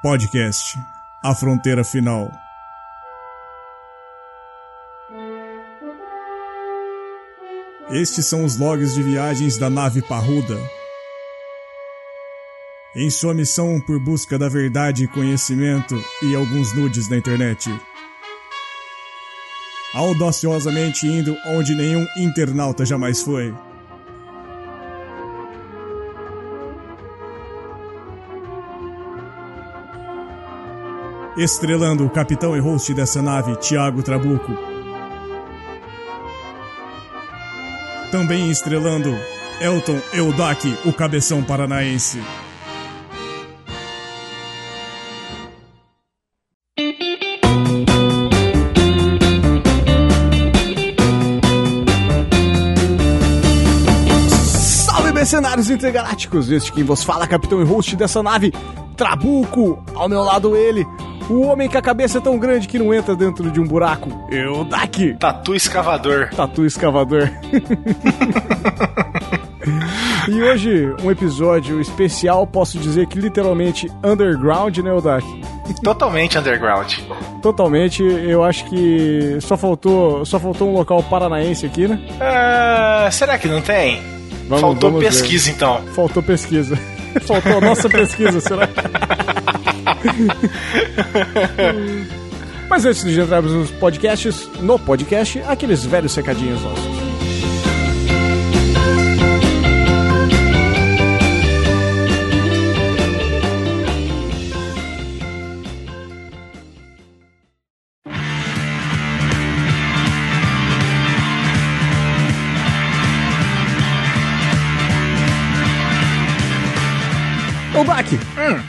Podcast A Fronteira Final. Estes são os logs de viagens da nave Parruda. Em sua missão por busca da verdade e conhecimento e alguns nudes na internet. Audaciosamente indo onde nenhum internauta jamais foi. Estrelando o capitão e host dessa nave, Tiago Trabuco. Também estrelando Elton Eudac, o cabeção paranaense. Salve mercenários intergalácticos! Este quem vos fala, capitão e host dessa nave, Trabuco. Ao meu lado ele, o homem com a cabeça é tão grande que não entra dentro de um buraco. Eu daqui. Tatu escavador. Tatu escavador. e hoje, um episódio especial, posso dizer que literalmente underground, né, Odak? Totalmente underground. Totalmente, eu acho que só faltou, só faltou um local paranaense aqui, né? Ah, será que não tem? Vamos- Faltou vamos ver. pesquisa então. Faltou pesquisa. Faltou a nossa pesquisa, será? Mas antes de entrarmos nos podcasts, no podcast, aqueles velhos secadinhos nossos.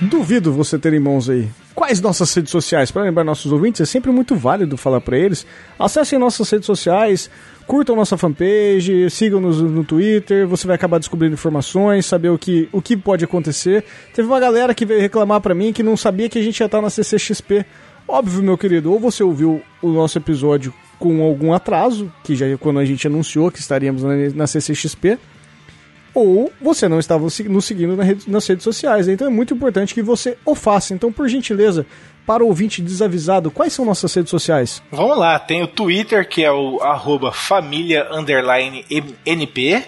Duvido você ter em mãos aí. Quais nossas redes sociais? Para lembrar nossos ouvintes, é sempre muito válido falar para eles. Acessem nossas redes sociais, curtam nossa fanpage, sigam-nos no Twitter, você vai acabar descobrindo informações, saber o que, o que pode acontecer. Teve uma galera que veio reclamar para mim que não sabia que a gente ia estar na CCXP. Óbvio, meu querido, ou você ouviu o nosso episódio com algum atraso, que já quando a gente anunciou que estaríamos na, na CCXP, ou você não estava nos seguindo nas redes sociais. Então é muito importante que você o faça. Então, por gentileza, para o ouvinte desavisado, quais são nossas redes sociais? Vamos lá, tem o Twitter, que é o arroba família underline NP.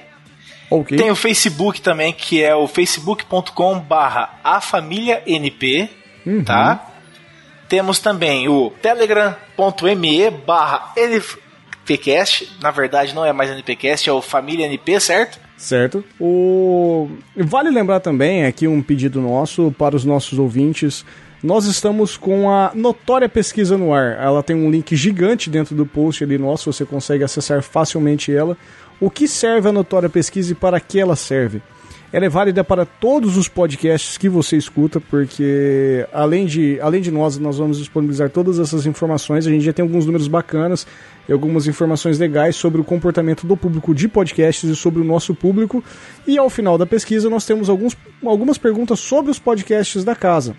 Ok. Tem o Facebook também, que é o facebook.com barra a família NP, Uhum. tá? Temos também o telegram.me barra NPcast. Na verdade, não é mais NPcast, é o família NP, certo? Certo. O... Vale lembrar também aqui um pedido nosso para os nossos ouvintes. Nós estamos com a Notória Pesquisa no ar. Ela tem um link gigante dentro do post ali nosso, você consegue acessar facilmente ela. O que serve a Notória Pesquisa e para que ela serve? Ela é válida para todos os podcasts que você escuta, porque além de, além de nós, nós vamos disponibilizar todas essas informações. A gente já tem alguns números bacanas e algumas informações legais sobre o comportamento do público de podcasts e sobre o nosso público. E ao final da pesquisa, nós temos alguns, algumas perguntas sobre os podcasts da casa.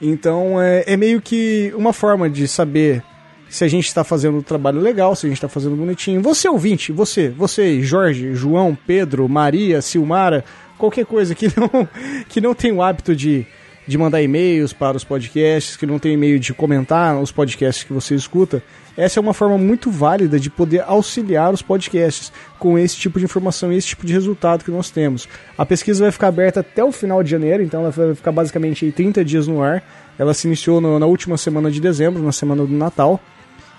Então é, é meio que uma forma de saber se a gente está fazendo um trabalho legal, se a gente está fazendo bonitinho. Você ouvinte, você, você, Jorge, João, Pedro, Maria, Silmara, qualquer coisa que não, que não tem o hábito de, de mandar e-mails para os podcasts, que não tem e-mail de comentar os podcasts que você escuta, essa é uma forma muito válida de poder auxiliar os podcasts com esse tipo de informação e esse tipo de resultado que nós temos. A pesquisa vai ficar aberta até o final de janeiro, então ela vai ficar basicamente aí 30 dias no ar. Ela se iniciou no- na última semana de dezembro, na semana do Natal.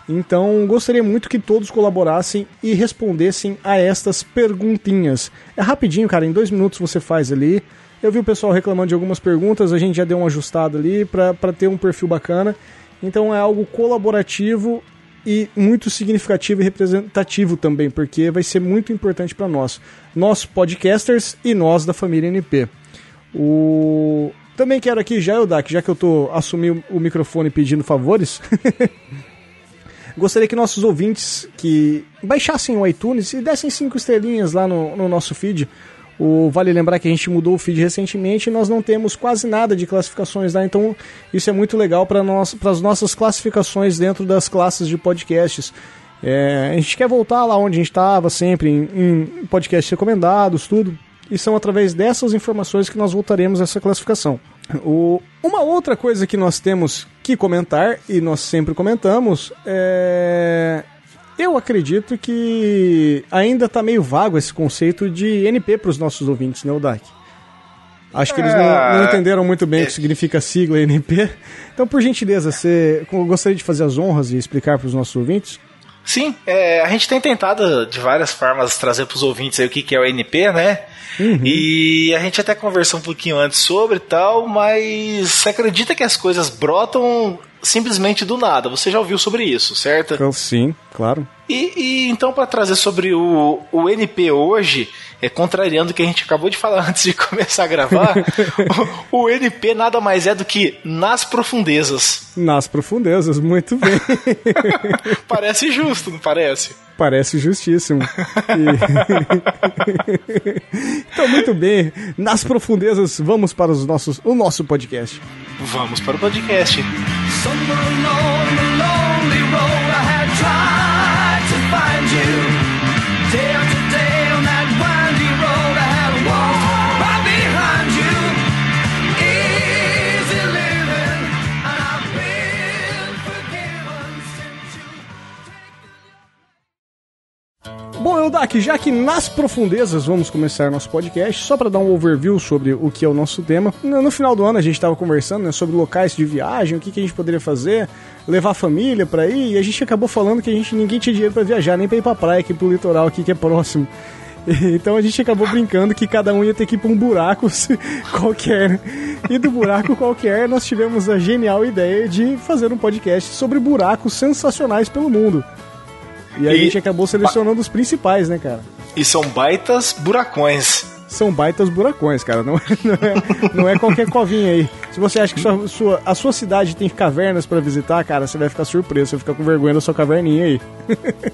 Então, gostaria muito que todos colaborassem e respondessem a estas perguntinhas. É rapidinho, cara, em dois minutos você faz ali. Eu vi o pessoal reclamando de algumas perguntas, a gente já deu uma ajustada ali para ter um perfil bacana. Então é algo colaborativo e muito significativo e representativo também, porque vai ser muito importante para nós. Nós, podcasters, e nós da família NP. O... Também quero aqui, já, Eudak, já que eu tô assumindo o microfone pedindo favores, Gostaria que nossos ouvintes que baixassem o iTunes e dessem cinco estrelinhas lá no, no nosso feed. O, vale lembrar que a gente mudou o feed recentemente e nós não temos quase nada de classificações lá, então isso é muito legal para as nossas classificações dentro das classes de podcasts. É, a gente quer voltar lá onde a gente estava sempre, em, em podcasts recomendados, tudo. E são através dessas informações que nós voltaremos a essa classificação. O, uma outra coisa que nós temos que comentar, e nós sempre comentamos, é. Eu acredito que ainda tá meio vago esse conceito de NP para os nossos ouvintes, né, Odak? Acho que eles não, não, entenderam muito bem o que significa sigla NP. Então, por gentileza, você gostaria de fazer as honras e explicar para os nossos ouvintes? Sim, é, a gente tem tentado de várias formas trazer para os ouvintes aí o que, que é o NP, né? Uhum. E a gente até conversou um pouquinho antes sobre tal, mas você acredita que as coisas brotam simplesmente do nada? Você já ouviu sobre isso, certo? Sim, claro. E, e então, para trazer sobre o, o NP hoje, é contrariando o que a gente acabou de falar antes de começar a gravar, o, o, NP nada mais é do que nas profundezas. Nas profundezas, muito bem. parece justo, não parece? Parece justíssimo. E... então, muito bem. Nas profundezas, vamos para os nossos, o nosso podcast. Vamos para o podcast. Bom, Eudak, já que nas profundezas vamos começar nosso podcast, só para dar um overview sobre o que é o nosso tema. No final do ano a gente estava conversando né, sobre locais de viagem, o que, que a gente poderia fazer, levar a família para ir, e a gente acabou falando que a gente ninguém tinha dinheiro para viajar, nem para ir para praia aqui pro litoral aqui que é próximo. Então a gente acabou brincando que cada um ia ter que ir pra um buraco qualquer. E do buraco qualquer nós tivemos a genial ideia de fazer um podcast sobre buracos sensacionais pelo mundo. E a e... gente acabou selecionando os principais, né, cara? E são baitas buracões são baitas buracões, cara. Não, é, não, é, não é qualquer covinha aí. Se você acha que sua, sua, a sua cidade tem cavernas para visitar, cara, você vai ficar surpreso. Você vai ficar com vergonha da sua caverninha aí.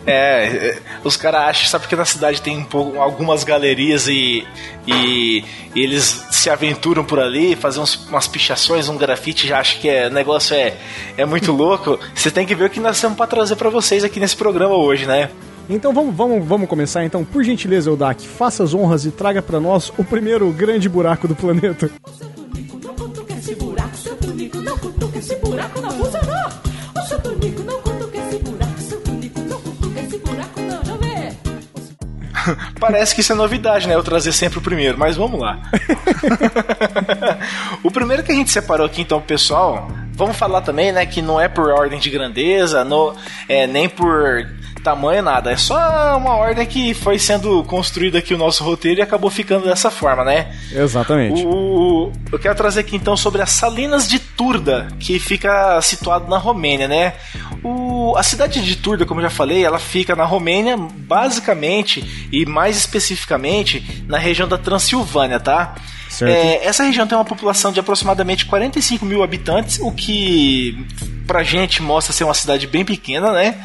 É, é os caras acham, sabe que na cidade tem um pouco, algumas galerias e, e, e, eles se aventuram por ali, fazem uns, umas pichações, um grafite, já acha que é, o negócio é, é muito louco. Você tem que ver o que nós temos para trazer para vocês aqui nesse programa hoje, né? Então vamos, vamos, vamos começar então. Por gentileza, Eldak, faça as honras e traga para nós o primeiro grande buraco do planeta. Parece que isso é novidade, né? Eu trazer sempre o primeiro, mas vamos lá. o primeiro que a gente separou aqui, então, pessoal, vamos falar também, né, que não é por ordem de grandeza, no, é, nem por tamanho nada. É só uma ordem que foi sendo construída aqui o nosso roteiro e acabou ficando dessa forma, né? Exatamente. O, eu quero trazer aqui então sobre as Salinas de Turda, que fica situado na Romênia, né? O, a cidade de Turda, como eu já falei, ela fica na Romênia, basicamente e mais especificamente na região da Transilvânia, tá? É, essa região tem uma população de aproximadamente 45 mil habitantes, o que pra gente mostra ser uma cidade bem pequena, né?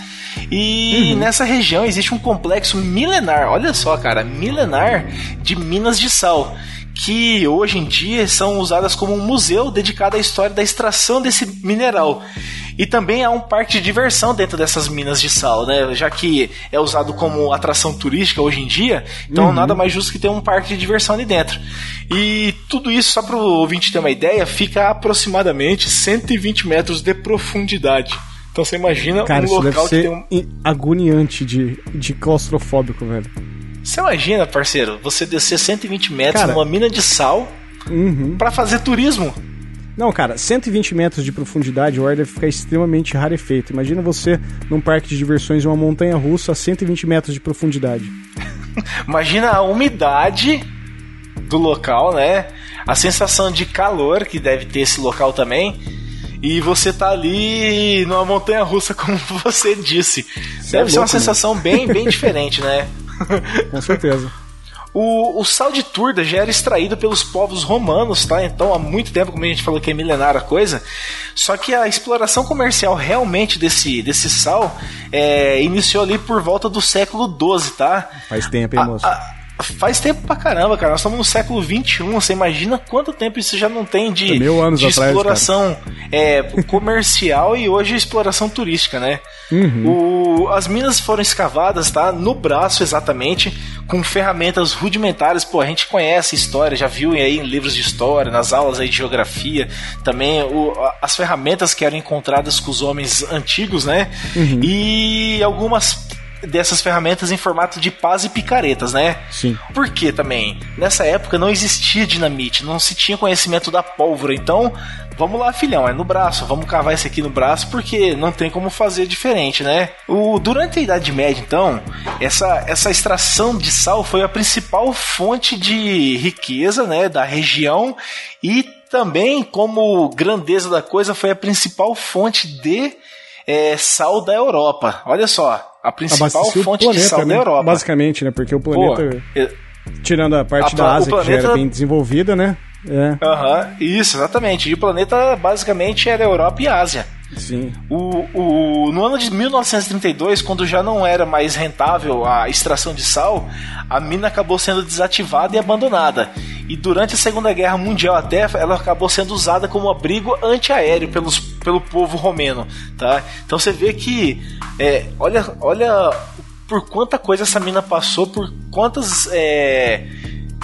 E uhum. nessa região existe um complexo milenar, olha só, cara, milenar de minas de sal que hoje em dia são usadas como um museu dedicado à história da extração desse mineral. E também há um parque de diversão dentro dessas minas de sal, né? Já que é usado como atração turística hoje em dia, então uhum. nada mais justo que ter um parque de diversão ali dentro. E tudo isso, só para o ouvinte ter uma ideia, fica a aproximadamente 120 metros de profundidade. Então você imagina Cara, um local que tem um. agoniante de, de claustrofóbico, velho. Você imagina, parceiro, você descer 120 metros cara, numa mina de sal uhum. para fazer turismo. Não, cara, 120 metros de profundidade, o ar deve ficar extremamente rarefeito. Imagina você num parque de diversões em uma montanha russa a 120 metros de profundidade. Imagina a umidade do local, né? A sensação de calor que deve ter esse local também e você tá ali numa montanha russa, como você disse. Você Deve é ser uma sensação bem, bem diferente, né? Com certeza. O, o, sal de turda já era extraído pelos povos romanos, tá? Então, há muito tempo, como a gente falou que é milenar a coisa. Só que a exploração comercial realmente desse, desse sal é, iniciou ali por volta do século XII, tá? Faz tempo, hein, moço? A, a, Faz tempo pra caramba, cara. Nós estamos no século XXI. Você imagina quanto tempo isso já não tem de, Mil anos de atrás, exploração é, comercial e hoje exploração turística, né? Uhum. O, as minas foram escavadas, tá? No braço exatamente, com ferramentas rudimentares. Pô, a gente conhece a história, já viu aí em livros de história, nas aulas aí de geografia, também o, as ferramentas que eram encontradas com os homens antigos, né? Uhum. E algumas dessas ferramentas em formato de pás e picaretas, né? Sim. Por que também? Nessa época não existia dinamite, não se tinha conhecimento da pólvora, então vamos lá, filhão, é no braço, vamos cavar esse aqui no braço porque não tem como fazer diferente, né? O, durante a Idade Média, então, essa, essa extração de sal foi a principal fonte de riqueza, né, da região e também, como grandeza da coisa, foi a principal fonte de é, sal da Europa. Olha só, a principal fonte planeta, de sal né? da Europa. Basicamente, né? Porque o planeta. Pô, tirando a parte a, da Ásia, planeta... que já era bem desenvolvida, né? É. Uhum, isso, exatamente. E o planeta basicamente era Europa e Ásia. Sim. O, o, no ano de 1932, quando já não era mais rentável a extração de sal, a mina acabou sendo desativada e abandonada. E durante a Segunda Guerra Mundial até, ela acabou sendo usada como abrigo antiaéreo pelos, pelo povo romeno. Tá? Então você vê que, é, olha, olha por quanta coisa essa mina passou, por quantas é,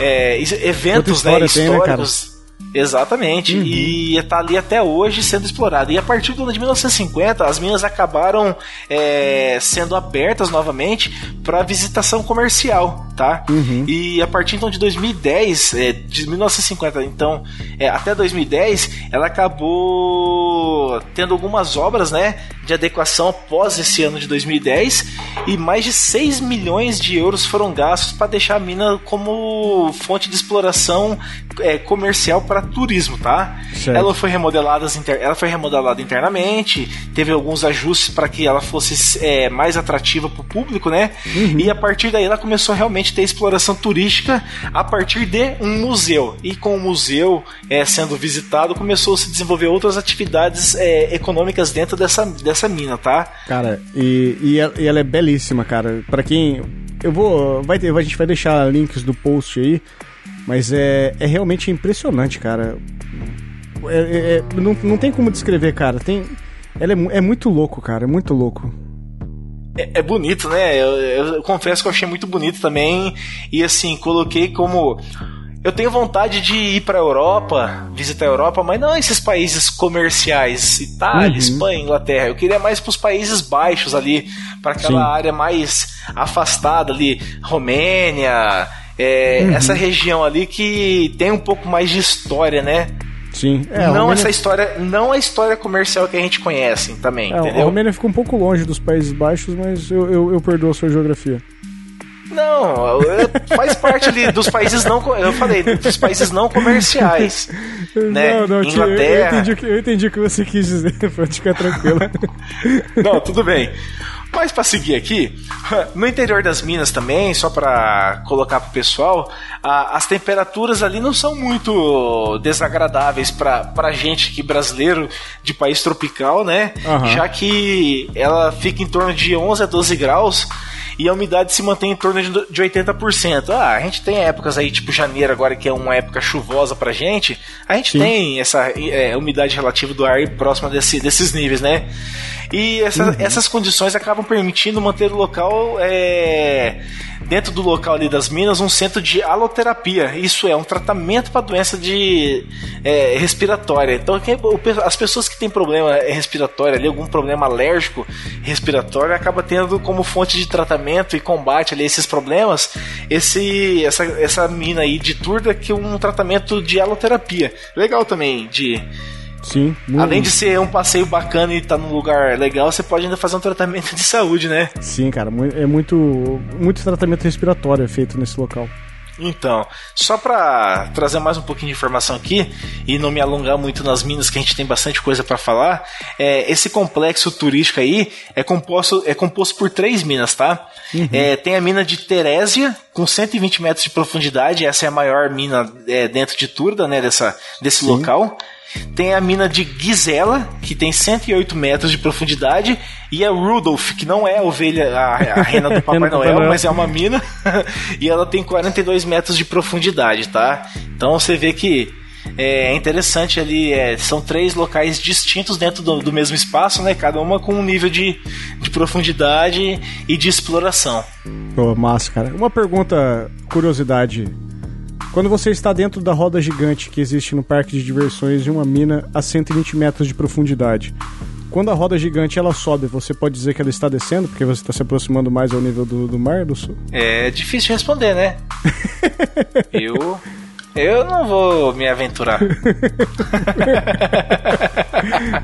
é, eventos né, históricos. Tem, né, Exatamente. Uhum. E está ali até hoje sendo explorado. E a partir do ano de 1950, as minas acabaram é, sendo abertas novamente para visitação comercial, tá? Uhum. E a partir então de 2010, é, de 1950 então é, até 2010, ela acabou tendo algumas obras, né, de adequação após esse ano de 2010 e mais de 6 milhões de euros foram gastos para deixar a mina como fonte de exploração é, comercial para turismo, tá? Certo. Ela foi remodelada, ela foi remodelada internamente, teve alguns ajustes para que ela fosse é, mais atrativa para o público, né? Uhum. E a partir daí ela começou a realmente ter exploração turística a partir de um museu. E com o museu é, sendo visitado, começou a se desenvolver outras atividades é, econômicas dentro dessa, dessa mina, tá? Cara, e, e, ela é belíssima, cara. Para quem eu vou, vai ter, a gente vai deixar links do post aí. Mas é, é realmente impressionante, cara. É, é, é, não, não tem como descrever, cara. Tem, ela é, é muito louco, cara. É muito louco. É, é, bonito, né? Eu, eu, confesso que eu achei muito bonito também. E assim, coloquei como. Eu tenho vontade de ir para a Europa, visitar a Europa, mas não esses países comerciais, Itália, uhum. Espanha, Inglaterra. Eu queria mais para os Países Baixos ali, para aquela Sim. área mais afastada ali, Romênia, é, uhum. essa região ali que tem um pouco mais de história, né? Sim. É, não Romênia... essa história, não a história comercial que a gente conhece também, é, entendeu? A Romênia fica um pouco longe dos Países Baixos, mas eu, eu, eu perdoo a sua geografia. Não, faz parte ali dos países não. Eu falei, dos países não comerciais. Né? Não, não, Inglaterra. Eu entendi, eu entendi o que você quis dizer, pode ficar tranquilo. não, tudo bem. Mas para seguir aqui, no interior das minas também, só para colocar pro pessoal, a, as temperaturas ali não são muito desagradáveis para pra gente que brasileiro de país tropical, né? Uhum. Já que ela fica em torno de 11 a 12 graus e a umidade se mantém em torno de 80%. Ah, a gente tem épocas aí, tipo janeiro agora, que é uma época chuvosa pra gente, a gente Sim. tem essa é, umidade relativa do ar próxima desse, desses níveis, né? E essa, uhum. essas condições acabam permitindo manter o local é, dentro do local ali das minas um centro de aloterapia. Isso é um tratamento para doença de é, respiratória. Então as pessoas que têm problema respiratório ali, algum problema alérgico respiratório, acaba tendo como fonte de tratamento e combate ali esses problemas esse essa, essa mina aí de turda que é um tratamento de aloterapia. Legal também de Sim. Além de ser um passeio bacana e estar tá num lugar legal, você pode ainda fazer um tratamento de saúde, né? Sim, cara. É muito, muito tratamento respiratório feito nesse local. Então, só para trazer mais um pouquinho de informação aqui e não me alongar muito nas minas, que a gente tem bastante coisa para falar, é, esse complexo turístico aí é composto, é composto por três minas, tá? Uhum. É, tem a mina de Terésia, com 120 metros de profundidade, essa é a maior mina é, dentro de Turda, né, dessa, desse Sim. local. Tem a mina de Gizela, que tem 108 metros de profundidade, e a Rudolph, que não é a ovelha, a, a rena do Papai Noel, mas é uma mina, e ela tem 42 metros de profundidade, tá? Então você vê que é interessante ali, é, são três locais distintos dentro do, do, mesmo espaço, né? Cada uma com um nível de, de profundidade e de exploração. Pô, massa, cara. Uma pergunta, curiosidade. Quando você está dentro da roda gigante que existe no parque de diversões de uma mina a 120 metros de profundidade, quando a roda gigante ela sobe, você pode dizer que ela está descendo, porque você está se aproximando mais ao nível do, do mar do sul? É difícil de responder, né? eu. Eu não vou me aventurar.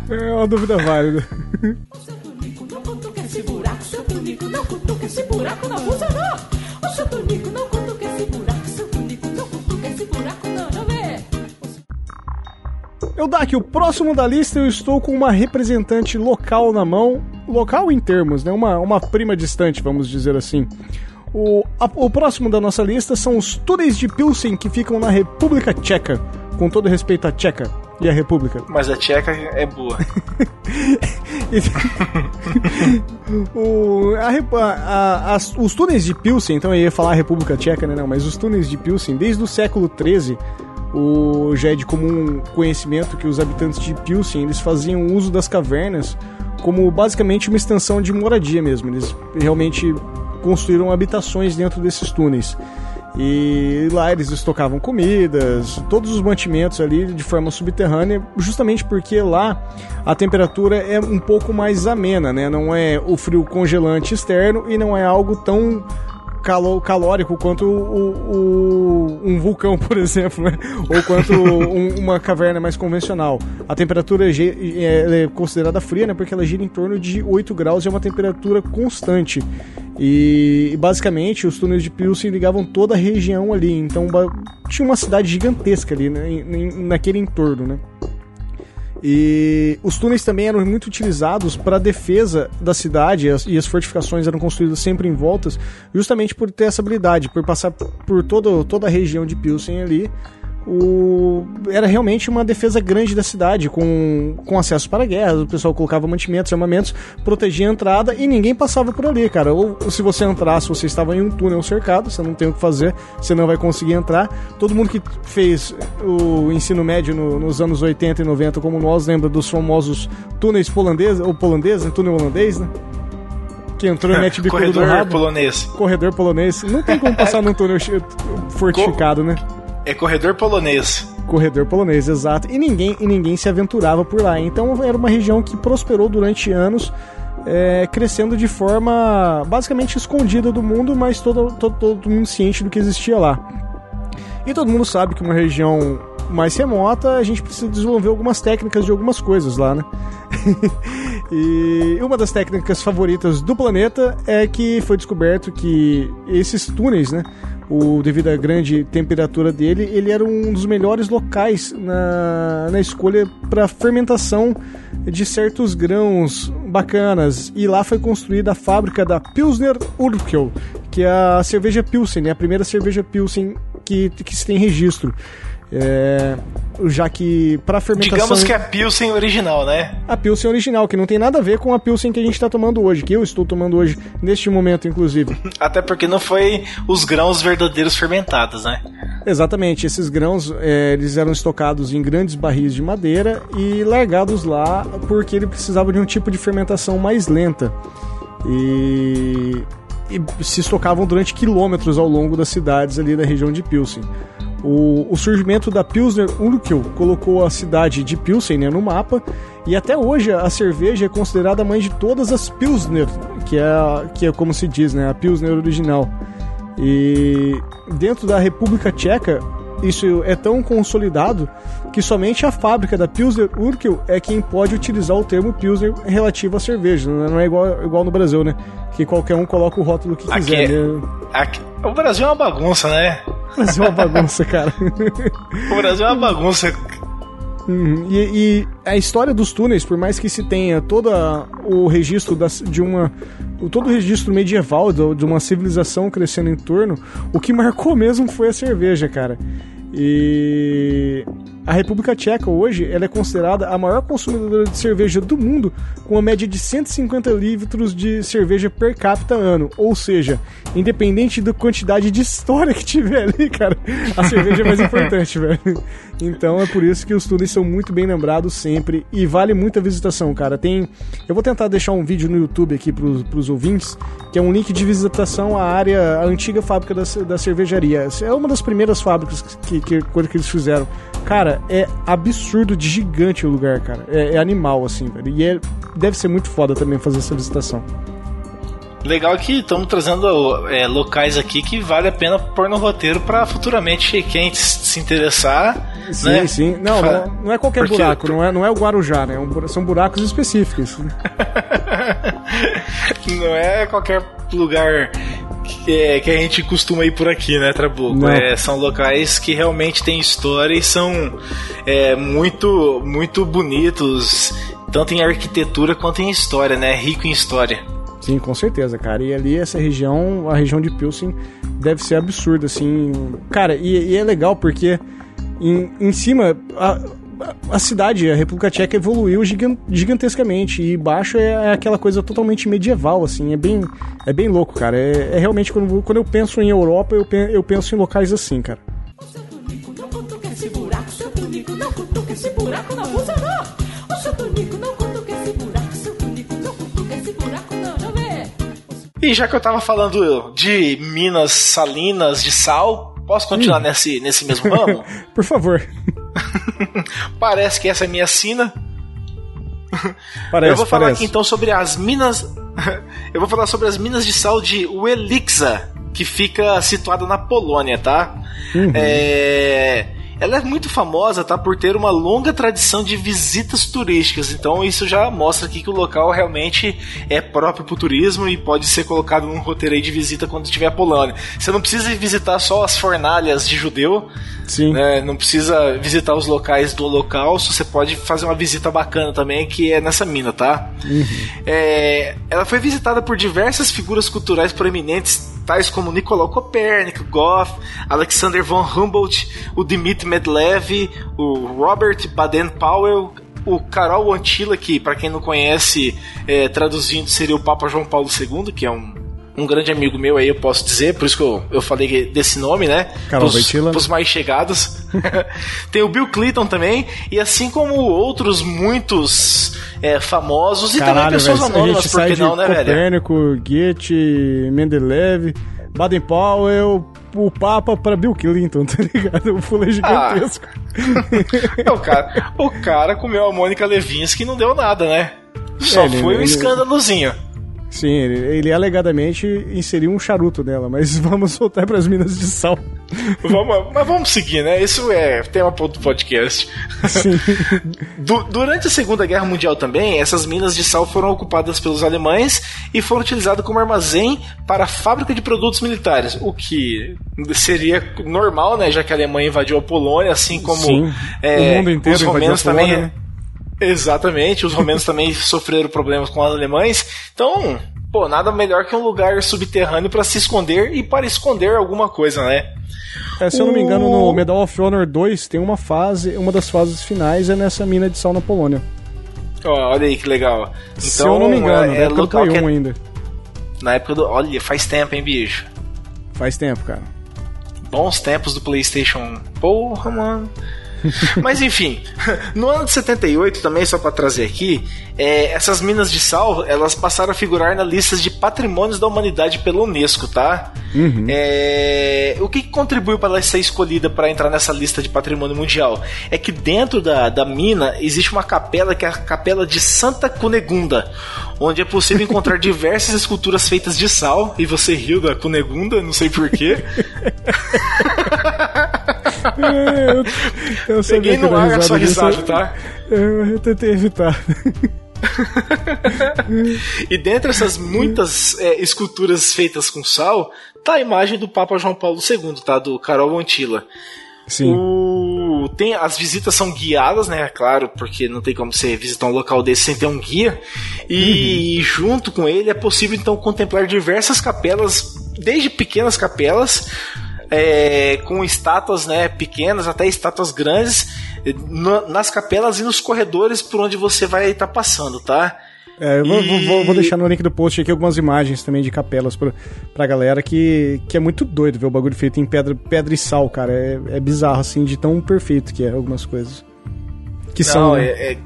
é uma dúvida válida. Eu dá aqui o próximo da lista, eu estou com uma representante local na mão, local em termos, né? Uma, uma prima distante, vamos dizer assim. O, a, o próximo da nossa lista são os túneis de Pilsen que ficam na República Tcheca, com todo respeito à Tcheca e à República. Mas a Tcheca é boa. o, a, a, as, os túneis de Pilsen, então eu ia falar República Tcheca, né? Não, mas os túneis de Pilsen, desde o século XIII, o, já é de comum conhecimento que os habitantes de Pilsen eles faziam uso das cavernas como basicamente uma extensão de moradia mesmo. Eles realmente construíram habitações dentro desses túneis. E lá eles estocavam comidas, todos os mantimentos ali de forma subterrânea, justamente porque lá a temperatura é um pouco mais amena, né? Não é o frio congelante externo e não é algo tão calo, calórico quanto o, o, um vulcão, por exemplo, né? ou quanto um, uma caverna mais convencional. A temperatura é, é considerada fria, né? porque ela gira em torno de 8 graus e é uma temperatura constante. E basicamente os túneis de Pilsen ligavam toda a região ali, então tinha uma cidade gigantesca ali né? naquele entorno, né? E os túneis também eram muito utilizados para defesa da cidade e as fortificações eram construídas sempre em voltas, justamente por ter essa habilidade, por passar por todo, toda a região de Pilsen ali o... era realmente uma defesa grande da cidade, com, com acesso para guerras, o pessoal colocava mantimentos, armamentos, protegia a entrada e ninguém passava por ali, cara. Ou se você entrasse, você estava em um túnel cercado, você não tem o que fazer, você não vai conseguir entrar. Todo mundo que fez o ensino médio no, nos anos 80 e 90, como nós, lembra dos famosos túneis polandeses, ou polandês, né? túnel holandês, né? que entrou e mete bicudo Corredor do rabo. polonês. Corredor polonês. Não tem como passar num túnel fortificado, né? É corredor polonês. Corredor polonês, exato. E ninguém, e ninguém se aventurava por lá. Então era uma região que prosperou durante anos, é, crescendo de forma basicamente escondida do mundo, mas todo, todo, todo mundo ciente do que existia lá. E todo mundo sabe que uma região mais remota, a gente precisa desenvolver algumas técnicas de algumas coisas lá, né? e uma das técnicas favoritas do planeta é que foi descoberto que esses túneis, né? O, devido à grande temperatura dele, ele era um dos melhores locais na, na escolha para fermentação de certos grãos bacanas. E lá foi construída a fábrica da Pilsner Urquell, que é a cerveja Pilsen, né? a primeira cerveja Pilsen que, que se tem registro. É, já que para fermentação... Digamos que é a Pilsen original, né? A Pilsen original, que não tem nada a ver com a Pilsen que a gente está tomando hoje, que eu estou tomando hoje, neste momento, inclusive. Até porque não foi os grãos verdadeiros fermentados, né? Exatamente, esses grãos é, eles eram estocados em grandes barris de madeira e largados lá porque ele precisava de um tipo de fermentação mais lenta. E, e se estocavam durante quilômetros ao longo das cidades ali da região de Pilsen. O, o surgimento da Pilsner Urquell colocou a cidade de Pilsen né, no mapa e até hoje a cerveja é considerada a mãe de todas as Pilsner, que é, que é como se diz, né, a Pilsner original. E dentro da República Tcheca, isso é tão consolidado que somente a fábrica da Pilsner Urquell é quem pode utilizar o termo Pilsner relativo à cerveja. Né? Não é igual, igual no Brasil, né? Que qualquer um coloca o rótulo que quiser. É, né? aqui, o Brasil é uma bagunça, né? O Brasil é uma bagunça, cara. o Brasil é uma bagunça. Uhum. E, e, a história dos túneis, por mais que se tenha todo o registro das, de uma. todo o registro medieval de, de uma civilização crescendo em torno, o que marcou mesmo foi a cerveja, cara. E a República Tcheca hoje ela é considerada a maior consumidora de cerveja do mundo, com uma média de 150 litros de cerveja per capita ano. Ou seja, independente da quantidade de história que tiver ali, cara, a cerveja é mais importante, velho. Então é por isso que os túneis são muito bem lembrados sempre e vale muita visitação, cara. Tem, eu vou tentar deixar um vídeo no YouTube aqui pros, pros ouvintes, que é um link de visitação à área, à antiga fábrica da, da cervejaria. É uma das primeiras fábricas que, que, que eles fizeram. Cara, é absurdo de gigante o lugar, cara. É, é animal, assim, velho. E é, deve ser muito foda também fazer essa visitação. Legal que estamos trazendo é, locais aqui que vale a pena pôr no roteiro para futuramente quem se interessar. Sim, né? sim. Não, não, não, é qualquer Porque, buraco, não é, não é o Guarujá, né? É são buracos específicos. não é qualquer lugar é, que a gente costuma ir por aqui, né, Trabuco? É, são locais que realmente têm história e são é, muito, muito bonitos, tanto em arquitetura quanto em história, né? Rico em história. Sim, com certeza, cara. E ali essa região, a região de Pilsen, deve ser absurda, assim. Cara, e, e é legal porque em, em cima. A, a cidade, a República Tcheca evoluiu gigantescamente e baixo é, é aquela coisa totalmente medieval, assim, é bem, é bem louco, cara. É, é realmente quando, quando eu penso em Europa, eu, eu penso em locais assim, cara. E já que eu tava falando de minas salinas de sal, posso continuar hum. nesse, nesse mesmo ramo? Por favor. Parece que essa é minha sina. Parece, eu vou falar parece. aqui então sobre as minas. eu vou falar sobre as minas de sal de Welixa, que fica situada na Polônia, tá? Uhum. É ela é muito famosa, tá, por ter uma longa tradição de visitas turísticas. Então isso já mostra aqui que o local realmente é próprio para o turismo e pode ser colocado num roteiro aí de visita quando estiver a Polônia. Você não precisa visitar só as fornalhas de judeu, Sim. Né? Não precisa visitar os locais do holocausto, você pode fazer uma visita bacana também, que é nessa mina, tá? Uhum. É, ela foi visitada por diversas figuras culturais proeminentes, tais como Nicolau Copérnico, Goff, Alexander von Humboldt, o Dmitry Medlev, o Robert Baden-Powell, o Karol Antila, que para quem não conhece, é, traduzindo seria o Papa João Paulo II, que é um um grande amigo meu aí, eu posso dizer, por isso que eu, eu falei desse nome, né? Carol pros, pros mais chegados. Tem o Bill Clinton também, e assim como outros muitos é, famosos e Caralho, também pessoas véio, anônimas, por que não, né, velho? Copérnico, Goethe, Mendeleev, Baden-Powell, o Papa para Bill Clinton, tá ligado? O fulo é gigantesco. Ah. o, cara, o cara comeu a Mônica Levinsky e não deu nada, né? Só é, foi um escândalozinho. Sim, ele, ele, alegadamente inseriu um charuto nela, mas vamos voltar para as minas de sal. vamos, mas vamos seguir, né? Isso é tema do podcast. Sim. Du, durante a Segunda Guerra Mundial também, essas minas de sal foram ocupadas pelos alemães e foram utilizadas como armazém para a fábrica de produtos militares, o que seria normal, né? Já que a Alemanha invadiu a Polônia, assim como Sim, é, o mundo inteiro os romenos também. Né? Exatamente, os romanos também sofreram problemas com os alemães. Então, pô, nada melhor que um lugar subterrâneo para se esconder e para esconder alguma coisa, né? É, se eu não me engano, no Medal of Honor 2 tem uma fase, uma das fases finais é nessa mina de sal na Polônia. Oh, olha aí que legal. Então, se eu não me engano, é, é local que... É ainda. Na época do. Olha, faz tempo, hein, bicho? Faz tempo, cara. Bons tempos do PlayStation. Porra, mano. Mas enfim, no ano de 78 também, só para trazer aqui, é, essas minas de sal, elas passaram a figurar na lista de patrimônios da humanidade pela Unesco, tá? Uhum. É, o que contribuiu para ela ser escolhida para entrar nessa lista de patrimônio mundial? É que dentro da, da mina existe uma capela que é a capela de Santa Cunegunda, onde é possível encontrar diversas esculturas feitas de sal, e você riu da Cunegunda, não sei porquê. É, eu, eu Peguei no ar a sua risada, tá? Eu, eu tentei evitar. e dentre essas muitas é, esculturas feitas com sal, tá a imagem do Papa João Paulo II, tá? Do Carol Antila. Sim. O... Tem, as visitas são guiadas, né? Claro, porque não tem como você visitar um local desse sem ter um guia. E uhum. junto com ele é possível então contemplar diversas capelas, desde pequenas capelas é, com estátuas né, pequenas até estátuas grandes nas capelas e nos corredores por onde você vai estar tá passando, tá? É, eu vou, e... vou, vou, deixar no link do post aqui algumas imagens também de capelas pra, pra galera que, que é muito doido ver o bagulho feito em pedra, pedra e sal, cara. É, é bizarro, assim, de tão perfeito que é algumas coisas. Que Não, são. É, é,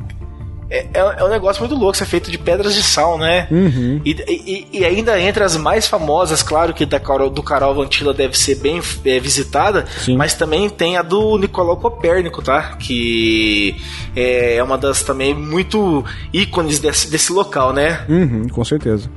é, é, um negócio muito louco, isso é feito de pedras de sal, né? Uhum. E, e, e, ainda entre as mais famosas, claro que da Carol, do Carol Vantila deve ser bem é, visitada, Sim. mas também tem a do Nicolau Copérnico, tá? Que é uma das também muito ícones desse, desse local, né? Uhum, com certeza.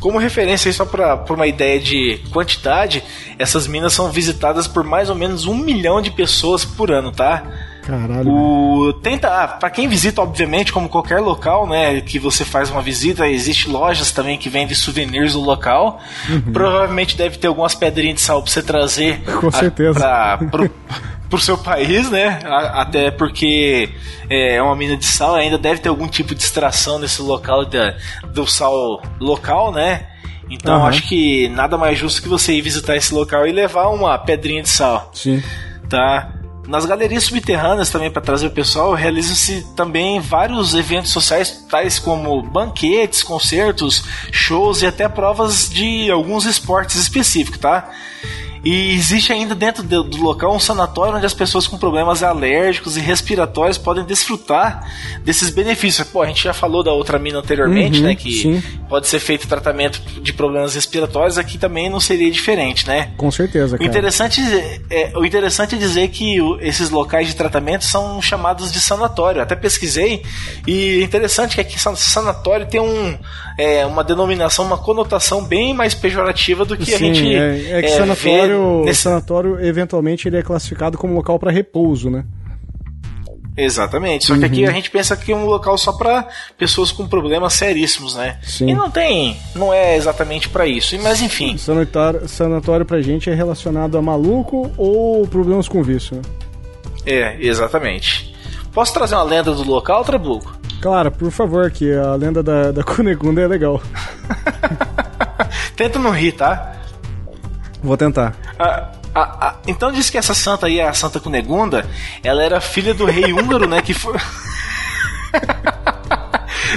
Como referência, só para uma ideia de quantidade, essas minas são visitadas por mais ou menos um milhão de pessoas por ano, tá? Caralho. O, tenta, ah, para quem visita, obviamente, como qualquer local, né, que você faz uma visita, existe lojas também que vendem souvenirs do local. Uhum. Provavelmente deve ter algumas pedrinhas de sal para você trazer. Com certeza. Pra, pro, pro seu país, né? Até porque é uma mina de sal, ainda deve ter algum tipo de extração nesse local da, do sal local, né? Então uhum. acho que nada mais justo que você ir visitar esse local e levar uma pedrinha de sal. Sim. Tá? Nas galerias subterrâneas também para trazer o pessoal, realizam-se também vários eventos sociais, tais como banquetes, concertos, shows e até provas de alguns esportes específicos, tá? E existe ainda dentro do, do, local um sanatório onde as pessoas com problemas alérgicos e respiratórios podem desfrutar desses benefícios. Pô, a gente já falou da outra mina anteriormente, uhum, né? Que sim. pode ser feito tratamento de problemas respiratórios, aqui também não seria diferente, né? Com certeza. Cara. O interessante é, o interessante é dizer que esses locais de tratamento são chamados de sanatório. Até pesquisei e é interessante que aqui sanatório tem um, é, uma denominação, uma conotação bem mais pejorativa do que sim, a gente. É, é que é, sanatório sanatório, nesse... sanatório, eventualmente, ele é classificado como local para repouso, né? Exatamente. Só uhum. que aqui uhum. a gente pensa que é um local só para pessoas com problemas seríssimos, né? Sim. E não tem, não é exatamente para isso. Mas enfim. Sanatório, sanatório pra gente é relacionado a maluco ou problemas com vício, né? É, exatamente. Posso trazer uma lenda do local, Trabuco? Claro, por favor, que a lenda da, da Cunegunda é legal. Tenta não rir, tá? Vou tentar. Ah, ah, ah, então diz que essa santa aí, a Santa Cunegunda, ela era filha do rei húngaro, né? Que foi.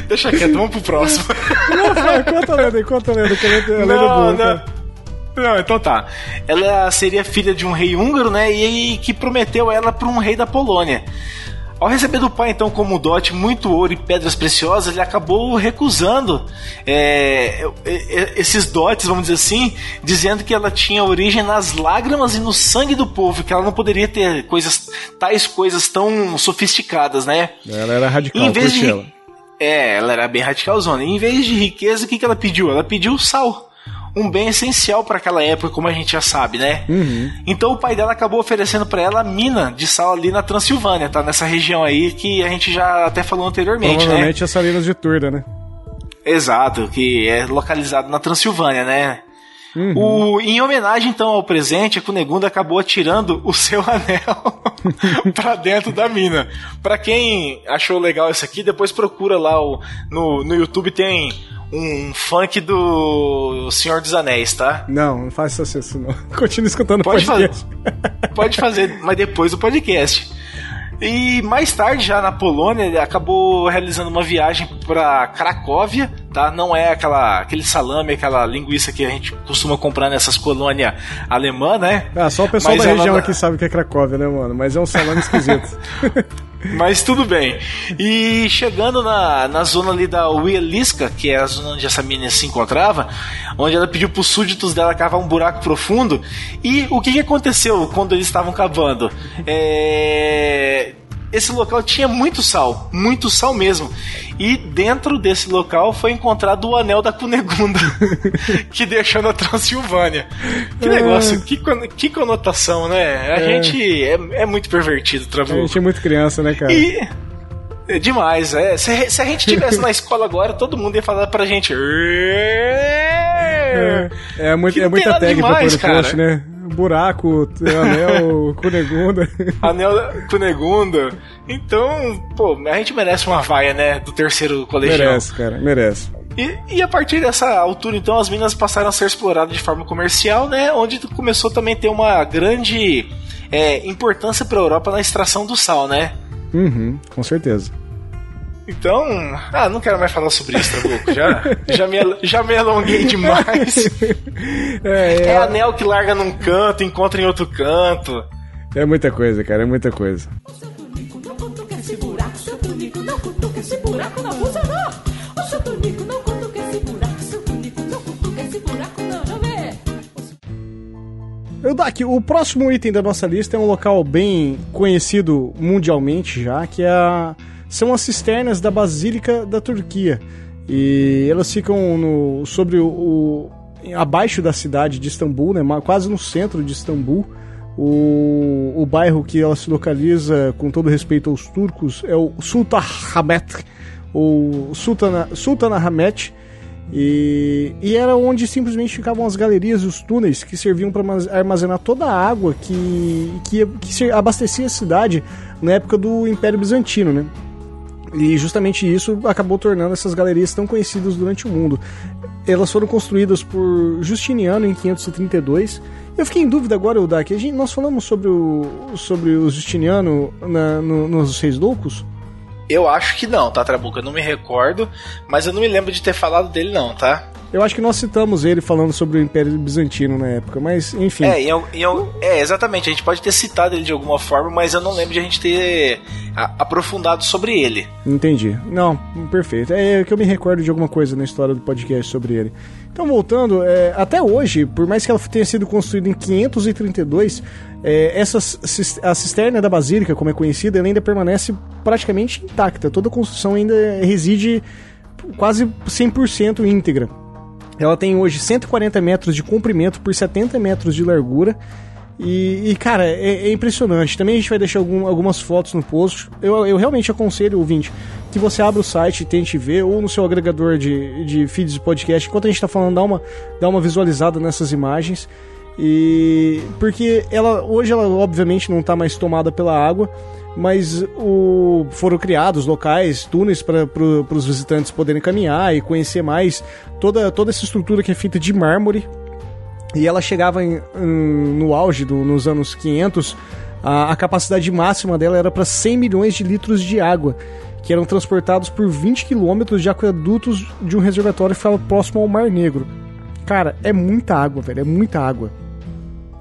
Deixa quieto, vamos pro próximo. Não, vai, conta a lenda conta a lenda, que a lenda, a lenda não, boa, não. Não, então tá. Ela seria filha de um rei húngaro, né? E que prometeu ela para um rei da Polônia. Ao receber do pai, então, como dote muito ouro e pedras preciosas, ele acabou recusando é, esses dotes, vamos dizer assim, dizendo que ela tinha origem nas lágrimas e no sangue do povo, que ela não poderia ter coisas, tais coisas tão sofisticadas, né? Ela era radical, em vez de, ela. É, ela era bem radicalzona. Em vez de riqueza, o que, que ela pediu? Ela pediu sal um bem essencial para aquela época, como a gente já sabe, né? Uhum. Então o pai dela acabou oferecendo para ela a mina de sal ali na Transilvânia, tá? Nessa região aí que a gente já até falou anteriormente, Provavelmente né? as Salinas de Turda, né? Exato, que é localizado na Transilvânia, né? Uhum. O, em homenagem então ao presente, a Cunegunda acabou atirando o seu anel para dentro da mina. Para quem achou legal isso aqui, depois procura lá o, no, no YouTube tem um funk do Senhor dos Anéis, tá? Não, não faz sucesso não. Continue escutando pode o podcast. Fazer, pode fazer, mas depois do podcast. E mais tarde, já na Polônia, ele acabou realizando uma viagem para Cracóvia, tá? Não é aquela aquele salame, aquela linguiça que a gente costuma comprar nessas colônias alemãs, né? Ah, só o pessoal Mas da região ela... aqui sabe que é Cracóvia, né, mano? Mas é um salame esquisito. Mas tudo bem. E chegando na, na zona ali da Wieliska, que é a zona onde essa menina se encontrava, onde ela pediu para os súditos dela cavar um buraco profundo. E o que, que aconteceu quando eles estavam cavando? É esse local tinha muito sal, muito sal mesmo. E dentro desse local foi encontrado o anel da Cunegunda, que deixou na Transilvânia. Que é. negócio, que, que conotação, né? A é. gente é, é, muito pervertido, Trabuco. A gente é muito criança, né, cara? E. É demais, é. Se, se a gente tivesse na escola agora, todo mundo ia falar pra gente. É, é, muito, é muita tag demais, pra pôr no post, né? Buraco, anel, cunegunda. Anel cunegunda. Então, pô, a gente merece uma vaia, né? Do terceiro colegial. Merece, cara, merece. E, e, a partir dessa altura, então, as minas passaram a ser exploradas de forma comercial, né? Onde começou também a ter uma grande é, importância para a Europa na extração do sal, né? Uhum, com certeza. Então, ah, não quero mais falar sobre isso, Trabuco. Já, já, me, já me alonguei demais. É, é... é anel que larga num canto, encontra em outro canto. É muita coisa, cara, é muita coisa. Eu daqui, o próximo item da nossa lista é um local bem conhecido mundialmente já, que é a, são as cisternas da Basílica da Turquia. E elas ficam no, sobre o, o abaixo da cidade de Istambul, né, quase no centro de Istambul. O, o bairro que ela se localiza, com todo respeito aos turcos, é o Sultanahmet, ou Sultana, e, e, era onde simplesmente ficavam as galerias e os túneis que serviam para armazenar toda a água que, que, que abastecia a cidade na época do Império Bizantino, né? E justamente isso acabou tornando essas galerias tão conhecidas durante o mundo. Elas foram construídas por Justiniano em 532. Eu fiquei em dúvida agora, Udak. Nós falamos sobre o, sobre o Justiniano na, no, nos Seis Loucos? Eu acho que não, tá, Trabuca? Eu não me recordo, mas eu não me lembro de ter falado dele, não, tá? Eu acho que nós citamos ele falando sobre o Império Bizantino na época, mas enfim. É, em, em, é, exatamente. A gente pode ter citado ele de alguma forma, mas eu não lembro de a gente ter a, aprofundado sobre ele. Entendi. Não, perfeito. É que eu me recordo de alguma coisa na história do podcast sobre ele. Então, voltando, é, até hoje, por mais que ela tenha sido construída em 532, é, essa, a cisterna da Basílica, como é conhecida, ainda permanece praticamente intacta. Toda a construção ainda reside quase 100% íntegra. Ela tem hoje 140 metros de comprimento por 70 metros de largura. E, e cara, é, é, impressionante. Também a gente vai deixar algum, algumas fotos no post. Eu, eu realmente aconselho, ouvinte, que você abra o site e tente ver, ou no seu agregador de, de feeds de podcast. Enquanto a gente está falando, dá uma, dá uma visualizada nessas imagens. E porque ela hoje ela obviamente não está mais tomada pela água, mas o, foram criados locais, túneis para pro, os visitantes poderem caminhar e conhecer mais toda, toda essa estrutura que é feita de mármore. E ela chegava em, em, no auge do, nos anos 500, a, a capacidade máxima dela era para 100 milhões de litros de água, que eram transportados por 20 quilômetros de aquedutos de um reservatório que ficava próximo ao Mar Negro. Cara, é muita água, velho, é muita água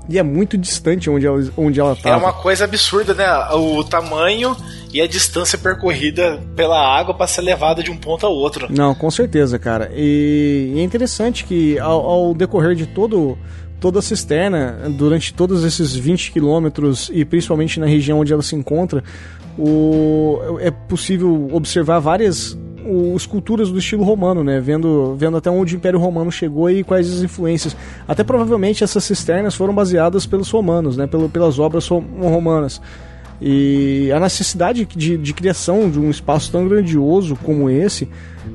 e é muito distante onde ela, onde ela tá. É uma coisa absurda, né? O tamanho e a distância percorrida pela água para ser levada de um ponto a outro. Não, com certeza, cara. E, é interessante que ao, ao decorrer de todo toda a cisterna, durante todos esses 20 quilômetros e principalmente na região onde ela se encontra, o, é possível observar várias o, esculturas do estilo romano, né? Vendo, vendo até onde o Império Romano chegou e quais as influências. Até provavelmente essas cisternas foram baseadas pelos romanos, né? Pelo, pelas obras romanas. E a necessidade de, de criação de um espaço tão grandioso como esse,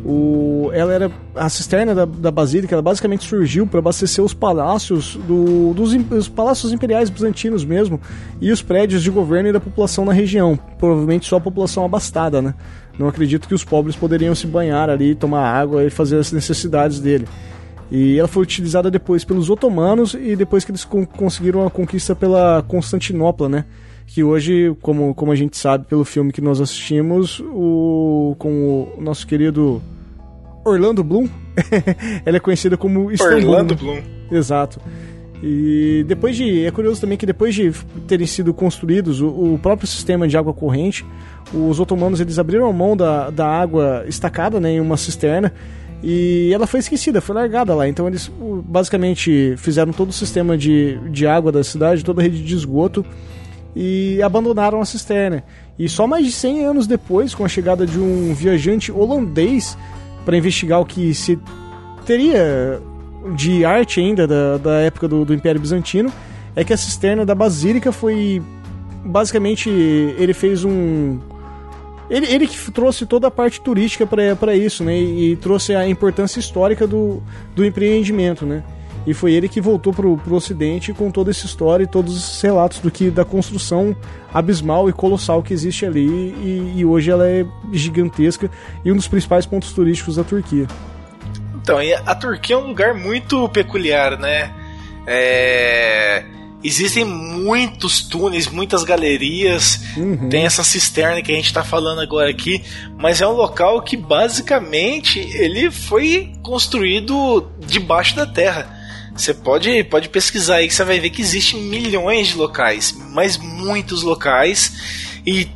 o, ela era a cisterna da, da basílica, ela basicamente surgiu para abastecer os palácios do, dos os palácios imperiais bizantinos mesmo e os prédios de governo e da população na região, provavelmente só a população abastada, né? Não acredito que os pobres poderiam se banhar ali, tomar água e fazer as necessidades dele. E ela foi utilizada depois pelos otomanos e depois que eles conseguiram a conquista pela Constantinopla, né? Que hoje, como, como a gente sabe pelo filme que nós assistimos, o, com o nosso querido Orlando Bloom, ela é conhecida como Istambul. Orlando Bloom. Exato. E depois de. É curioso também que depois de terem sido construídos o, o próprio sistema de água corrente, os otomanos eles abriram a mão da, da água estacada né, em uma cisterna e ela foi esquecida, foi largada lá. Então eles basicamente fizeram todo o sistema de, de água da cidade, toda a rede de esgoto e abandonaram a cisterna. E só mais de 100 anos depois, com a chegada de um viajante holandês para investigar o que se teria de arte ainda da, da época do, do Império Bizantino é que a cisterna da Basílica foi basicamente ele fez um ele, ele que trouxe toda a parte turística para isso, né? E, trouxe a importância histórica do, do empreendimento, né? E foi ele que voltou pro, pro ocidente com toda essa história e todos os relatos do que da construção abismal e colossal que existe ali e, e hoje ela é gigantesca e um dos principais pontos turísticos da Turquia. Então, a Turquia é um lugar muito peculiar, né? É... Existem muitos túneis, muitas galerias, uhum. tem essa cisterna que a gente está falando agora aqui, mas é um local que basicamente ele foi construído debaixo da terra. Você pode, pode pesquisar aí que você vai ver que existem milhões de locais, mas muitos locais, e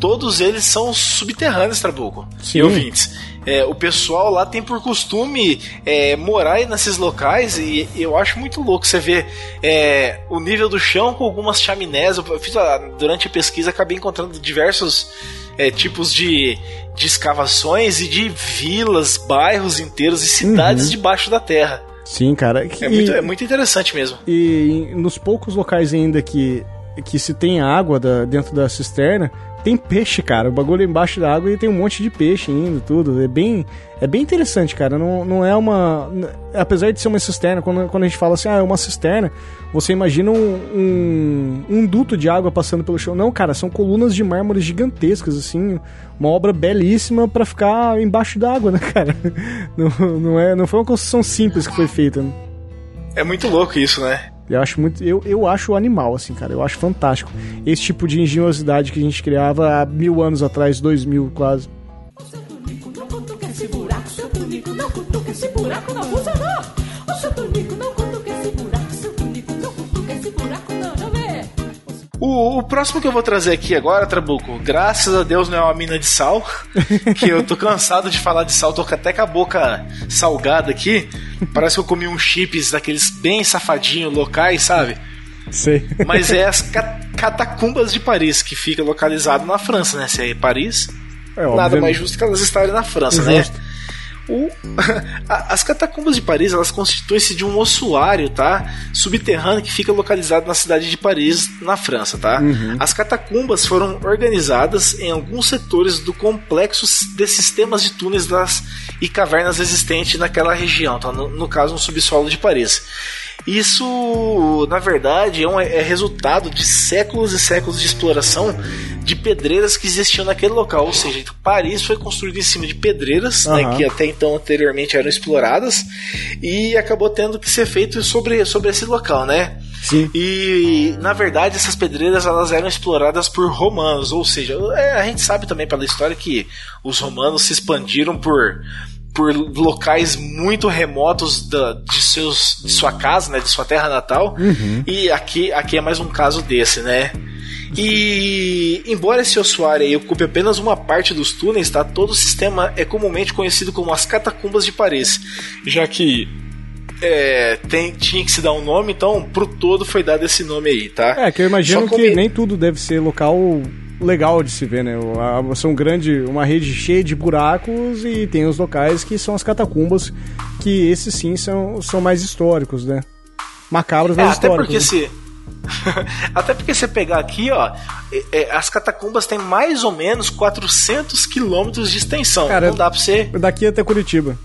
todos eles são subterrâneos, Trabuco e ouvintes. É, o pessoal lá tem por costume é, morar nesses locais e eu acho muito louco você ver é, o nível do chão com algumas chaminés. Eu fiz durante a pesquisa acabei encontrando diversos é, tipos de, de escavações e de vilas, bairros inteiros e cidades uhum. debaixo da terra. Sim, cara. É, muito, é muito interessante mesmo. E nos poucos locais ainda que, que se tem água da, dentro da cisterna, tem peixe, cara. O bagulho é embaixo da água e tem um monte de peixe indo, tudo. É bem, é bem interessante, cara. Não, não é uma. Apesar de ser uma cisterna, quando, quando a gente fala assim, ah, é uma cisterna, você imagina um, um, um duto de água passando pelo chão. Não, cara, são colunas de mármore gigantescas, assim. Uma obra belíssima para ficar embaixo da água, né, cara? Não, não, é, não foi uma construção simples que foi feita. Né? É muito louco isso, né? Eu acho muito. Eu, eu acho animal, assim, cara. Eu acho fantástico. Esse tipo de engenhosidade que a gente criava há mil anos atrás, dois mil quase. O, o, próximo que eu vou trazer aqui agora, Trabuco, graças a Deus não é uma mina de sal, que eu tô cansado de falar de sal, tô até com a boca salgada aqui. Parece que eu comi um chips daqueles bem safadinho locais, sabe? Sei. Mas é as catacumbas de Paris, que fica localizado na França, né? Se é Paris, é, nada mais justo que elas estarem na França, né? O, as catacumbas de Paris elas constituem-se de um ossuário, tá? Subterrâneo que fica localizado na cidade de Paris, na França, tá? Uhum. As catacumbas foram organizadas em alguns setores do complexo de sistemas de túneis das, e cavernas existentes naquela região, tá? No, no caso, no subsolo de Paris. Isso, na verdade, é, um, é resultado de séculos e séculos de exploração de pedreiras que existiam naquele local. Ou seja, Paris foi construído em cima de pedreiras, uhum. né, que até então anteriormente eram exploradas, e acabou tendo que ser feito sobre, sobre esse local, né? Sim. E na verdade essas pedreiras elas eram exploradas por romanos, ou seja, é, a gente sabe também pela história que os romanos se expandiram por por locais muito remotos da, de, seus, de sua casa, né, de sua terra natal. Uhum. E aqui, aqui é mais um caso desse, né? E embora esse ossuário aí ocupe apenas uma parte dos túneis, tá? Todo o sistema é comumente conhecido como as catacumbas de Paris, já que é, tem, tinha que se dar um nome, então pro todo foi dado esse nome aí, tá? É, que eu imagino que nem tudo deve ser local legal de se ver, né? São grande, uma rede cheia de buracos e tem os locais que são as catacumbas, que esses sim são, são mais históricos, né? Macabros, mas é, até Porque se... até porque você pegar aqui, ó, é, é, as catacumbas têm mais ou menos 400 quilômetros de extensão. Cara, Não dá pra você. Daqui até Curitiba.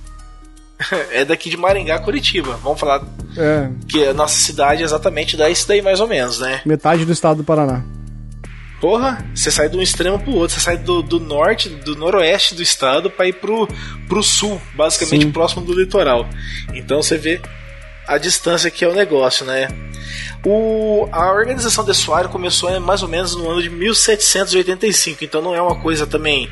é daqui de Maringá, Curitiba. Vamos falar é. que a nossa cidade exatamente dá isso daí mais ou menos, né? Metade do estado do Paraná. Porra, você sai de um extremo pro outro, você sai do, do norte, do noroeste do estado para ir pro, pro sul, basicamente Sim. próximo do litoral. Então você vê a distância que é o negócio, né? O, a organização do estuário começou mais ou menos no ano de 1785, então não é uma coisa também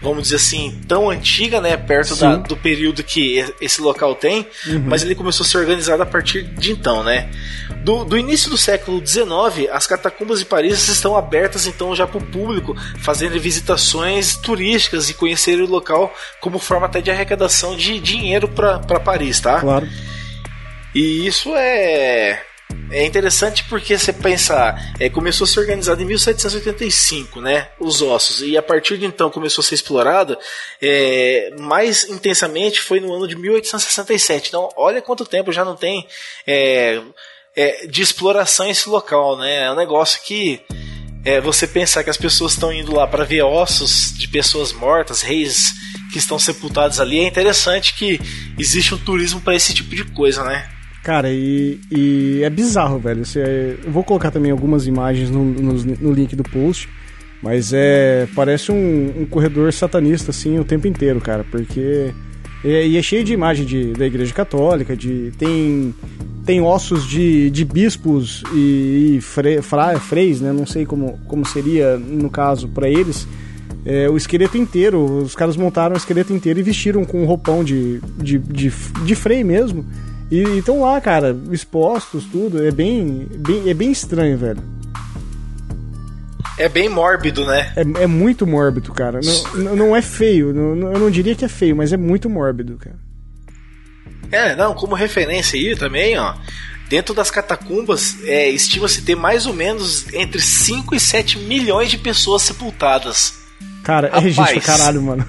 vamos dizer assim, tão antiga, né? Perto da, do período que esse local tem, uhum. mas ele começou a ser organizado a partir de então, né? Do, do início do século XIX, as catacumbas de Paris estão abertas então já para o público, fazendo visitações turísticas e conhecer o local como forma até de arrecadação de dinheiro para Paris, tá? Claro. E isso é é interessante porque você pensa, é, começou a ser organizado em 1785, né? Os ossos. E a partir de então começou a ser explorado é, mais intensamente foi no ano de 1867. Então, olha quanto tempo já não tem é, é, de exploração esse local, né? É um negócio que é, você pensar que as pessoas estão indo lá para ver ossos de pessoas mortas, reis que estão sepultados ali, é interessante que existe um turismo para esse tipo de coisa, né? Cara, e, e é bizarro, velho. Você, eu vou colocar também algumas imagens no, no, no link do post. Mas é. Parece um, um, corredor satanista, assim, o tempo inteiro, cara. Porque É, e é cheio de imagem de, da Igreja Católica, de tem tem ossos de, de bispos e, e fre, fra, freis, né? Não sei como, como seria no caso para eles. É, o esqueleto inteiro, os caras montaram o esqueleto inteiro e vestiram com um roupão de, de, de, de frei mesmo. E estão lá, cara, expostos, tudo. É bem, bem, é bem estranho, velho. É bem mórbido, né? É, é muito mórbido, cara. Não, não é feio. Não, eu não diria que é feio, mas é muito mórbido, cara. É, não, como referência aí também, ó. Dentro das catacumbas, é, estima-se ter mais ou menos entre 5 e 7 milhões de pessoas sepultadas. Cara, Rapaz, é gente pra caralho, mano.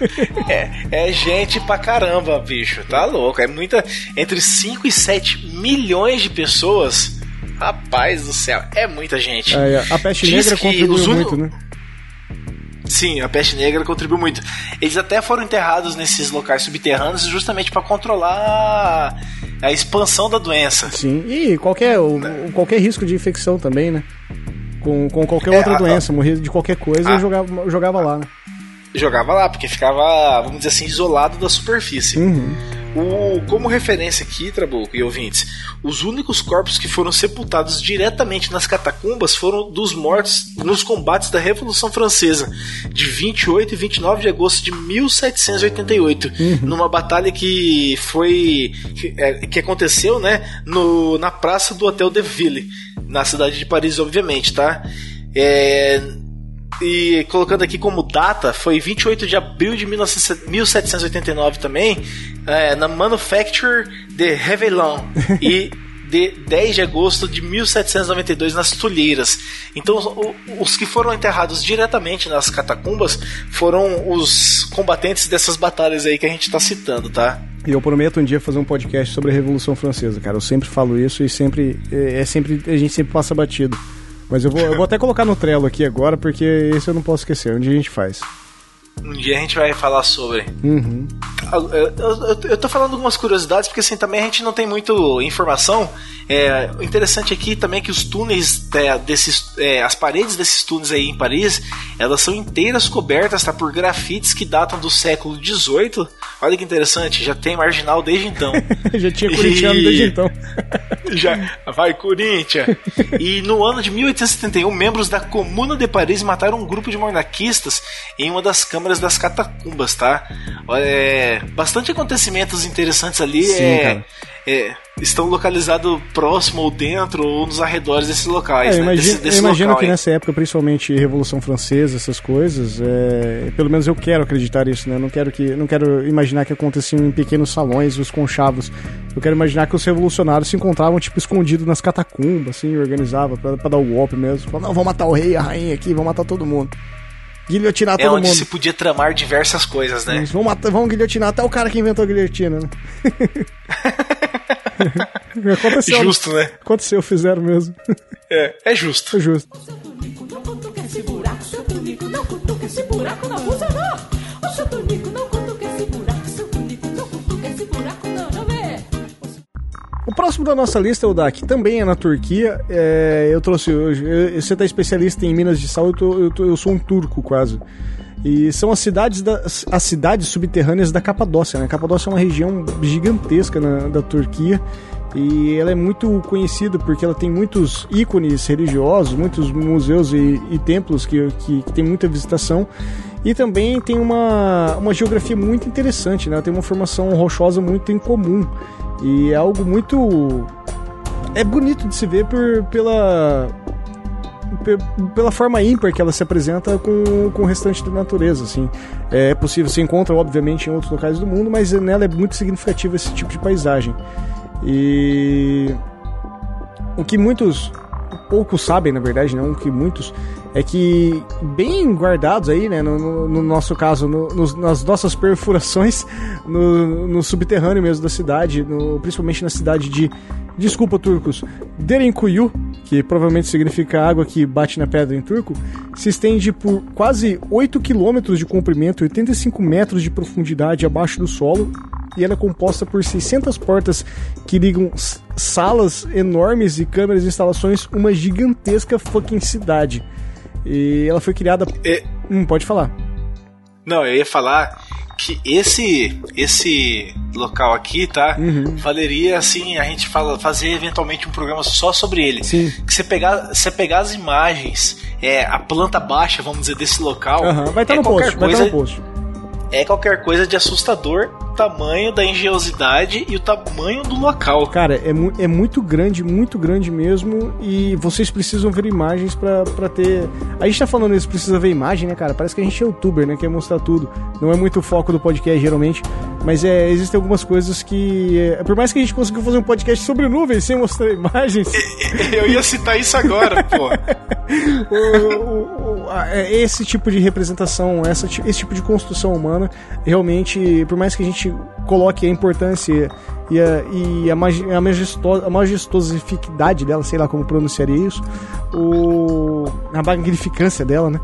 é, é gente pra caramba, bicho. Tá louco. É muita. Entre 5 e 7 milhões de pessoas. Rapaz do céu, é muita gente. É, a peste Diz negra contribuiu muito, né? Sim, a peste negra contribuiu muito. Eles até foram enterrados nesses locais subterrâneos justamente para controlar a expansão da doença. Sim, e qualquer, qualquer risco de infecção também, né? Com, com qualquer é, outra a, doença, a, morrer de qualquer coisa, a, eu jogava, jogava lá, né? Jogava lá, porque ficava, vamos dizer assim, isolado da superfície. Uhum. O, como referência aqui, Trabuco e ouvintes, os únicos corpos que foram sepultados diretamente nas catacumbas foram dos mortos nos combates da Revolução Francesa, de 28 e 29 de agosto de 1788, uhum. numa batalha que foi que, é, que aconteceu, né, no, na praça do Hotel de Ville, na cidade de Paris, obviamente, tá? É, e colocando aqui como data, foi 28 de abril de 1789 também, é, na Manufacture de Réveillon. e de 10 de agosto de 1792 nas Tulheiras. Então, os que foram enterrados diretamente nas catacumbas foram os combatentes dessas batalhas aí que a gente está citando, tá? E eu prometo um dia fazer um podcast sobre a Revolução Francesa, cara. Eu sempre falo isso e sempre é, é sempre a gente sempre passa batido. Mas eu vou, eu vou até colocar no Trello aqui agora, porque esse eu não posso esquecer. Dia a gente faz. Um dia a gente vai falar sobre. Uhum. Eu, eu, eu, tô falando algumas curiosidades, porque assim, também a gente não tem muita informação. É, o interessante aqui também é que os túneis é, desses. É, as paredes desses túneis aí em Paris, elas são inteiras cobertas tá, por grafites que datam do século XVIII. Olha que interessante, já tem marginal desde então. já tinha corintiano e... desde então. já vai Corinthians! e no ano de 1871, membros da Comuna de Paris mataram um grupo de monarquistas em uma das câmaras das catacumbas, tá? É, bastante acontecimentos interessantes ali. Sim, é, é, estão localizados próximo ou dentro ou nos arredores desses locais. É, né? imagino, desse, desse eu imagino que aí. nessa época, principalmente Revolução Francesa, essas coisas, é, pelo menos eu quero acreditar isso, né? Não quero que, não quero imaginar que aconteciam em pequenos salões os conchavos. Eu quero imaginar que os revolucionários se encontravam tipo escondidos nas catacumbas, assim, organizava para dar o golpe mesmo. Falava, não, vamos matar o rei, a rainha aqui, vamos matar todo mundo. Guilhotinar é todo onde mundo. se podia tramar diversas coisas, né? vamos, matar, vamos guilhotinar até o cara que inventou a guilhotina, né? aconteceu, justo, né? Aconteceu, fizeram mesmo. É, é justo. É justo. O próximo da nossa lista, o Dak, também é na Turquia. É, eu trouxe. Você está especialista em Minas de Sal, eu, tô, eu, tô, eu sou um turco quase. E são as cidades, da, as cidades subterrâneas da Capadócia. Né? A Capadócia é uma região gigantesca na, da Turquia e ela é muito conhecida porque ela tem muitos ícones religiosos, muitos museus e, e templos que, que, que, tem muita visitação. E também tem uma, uma geografia muito interessante, né? Ela tem uma formação rochosa muito incomum. E é algo muito. É bonito de se ver por, pela, pela forma ímpar que ela se apresenta com, com o restante da natureza, assim. É possível, se encontra, obviamente, em outros locais do mundo, mas nela é muito significativo esse tipo de paisagem. E o que muitos poucos sabem, na verdade, não o que muitos é que bem guardados aí, né, no, no nosso caso, no, no, nas nossas perfurações no, subterrâneo mesmo da cidade, principalmente na cidade de desculpa turcos, Derinkuyu, que provavelmente significa água que bate na pedra em turco, se estende por quase 8 quilômetros de comprimento e 85 metros de profundidade abaixo do solo, e ela é composta por 600 portas que ligam salas enormes e câmeras de instalações, uma gigantesca fucking cidade. E ela foi criada. É... Hum, pode falar. Não, eu ia falar que esse esse local aqui, tá? Uhum. Valeria assim a gente fala, fazer eventualmente um programa só sobre ele. Sim. Que você pegar, você pegar as imagens, é, a planta baixa, vamos dizer, desse local. Uhum. Vai estar tá é no post, coisa, vai estar tá no post. É qualquer coisa de assustador tamanho da engenhosidade e o tamanho do local. Cara, é, mu é muito grande, muito grande mesmo. E vocês precisam ver imagens para ter. A gente tá falando isso, precisa ver imagem, né, cara? Parece que a gente é youtuber, né? Quer mostrar tudo. Não é muito o foco do podcast, geralmente. Mas é, existem algumas coisas que. É, por mais que a gente conseguiu fazer um podcast sobre nuvens sem mostrar imagens. Eu ia citar isso agora, pô. o, o, é, esse tipo de representação, essa, esse tipo de construção humana, realmente, por mais que a gente coloque a importância e a, e a, magi, a, majestosa, a majestosificidade dela, sei lá como pronunciaria isso, o, a magnificância dela, né?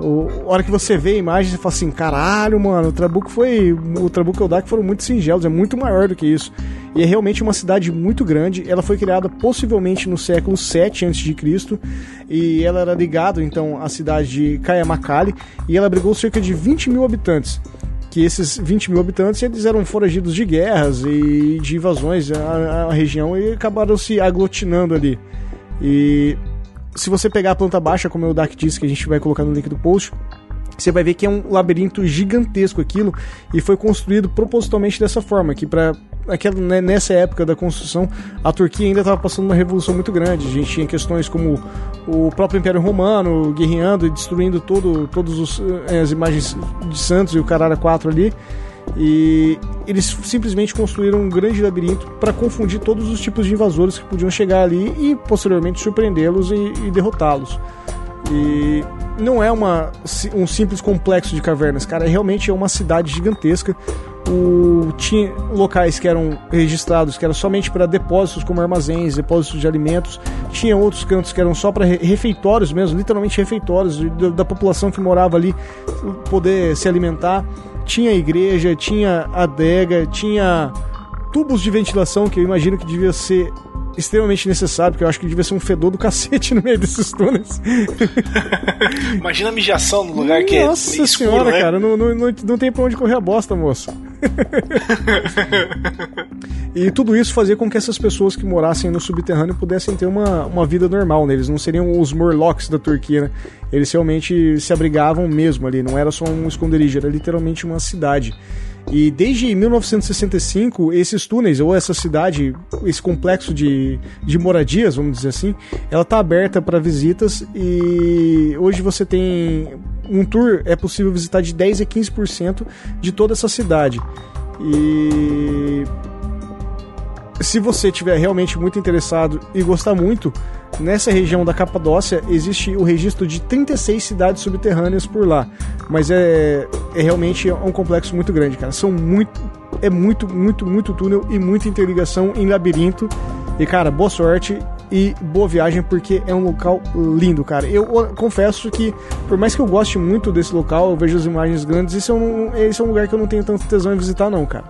O, a hora que você vê a imagem, você fala assim: caralho, mano, o Trabuco foi. O Trabuco e o Dak foram muito singelos, é muito maior do que isso. E é realmente uma cidade muito grande. Ela foi criada possivelmente no século 7 a.C. E ela era ligada então à cidade de Kayamakali. E ela abrigou cerca de 20 mil habitantes que esses 20 mil habitantes eles eram foragidos de guerras e de invasões à, à região e acabaram se aglutinando ali. E se você pegar a planta baixa, como o Dak disse, que a gente vai colocar no link do post, você vai ver que é um labirinto gigantesco aquilo e foi construído propositalmente dessa forma, que para aquela, né, nessa época da construção, a Turquia ainda estava passando uma revolução muito grande. A gente tinha questões como o próprio Império Romano guerreando e destruindo todo, todas eh, as imagens de Santos e o Carara 4 ali. E eles simplesmente construíram um grande labirinto para confundir todos os tipos de invasores que podiam chegar ali e posteriormente surpreendê-los e, e derrotá-los. E não é uma, um simples complexo de cavernas, cara, realmente é uma cidade gigantesca o, tinha locais que eram registrados que eram somente para depósitos como armazéns, depósitos de alimentos. Tinha outros cantos que eram só para refeitórios mesmo, literalmente refeitórios de, da população que morava ali poder se alimentar. Tinha igreja, tinha adega, tinha tubos de ventilação que eu imagino que devia ser extremamente necessário, porque eu acho que devia ser um fedor do cacete no meio desses túneis. Imagina a mijação no lugar que Nossa é escuro, senhora, né? cara, não, não, não, não tem pra onde correr a bosta, moço. e tudo isso fazia com que essas pessoas que morassem no subterrâneo pudessem ter uma, uma vida normal, né? Eles não seriam os Morlocks da Turquia, né? Eles realmente se abrigavam mesmo ali, não era só um esconderijo, era literalmente uma cidade. E desde 1965, esses túneis, ou essa cidade, esse complexo de, de moradias, vamos dizer assim, ela está aberta para visitas e hoje você tem um tour, é possível visitar de 10 a 15% de toda essa cidade. E se você tiver realmente muito interessado e gostar muito, nessa região da Capadócia existe o registro de 36 cidades subterrâneas por lá. Mas é, é realmente um complexo muito grande, cara. São muito. É muito, muito, muito túnel e muita interligação em labirinto. E, cara, boa sorte e boa viagem, porque é um local lindo, cara. Eu confesso que, por mais que eu goste muito desse local, eu vejo as imagens grandes, esse é um, esse é um lugar que eu não tenho tanto tesão em visitar, não, cara.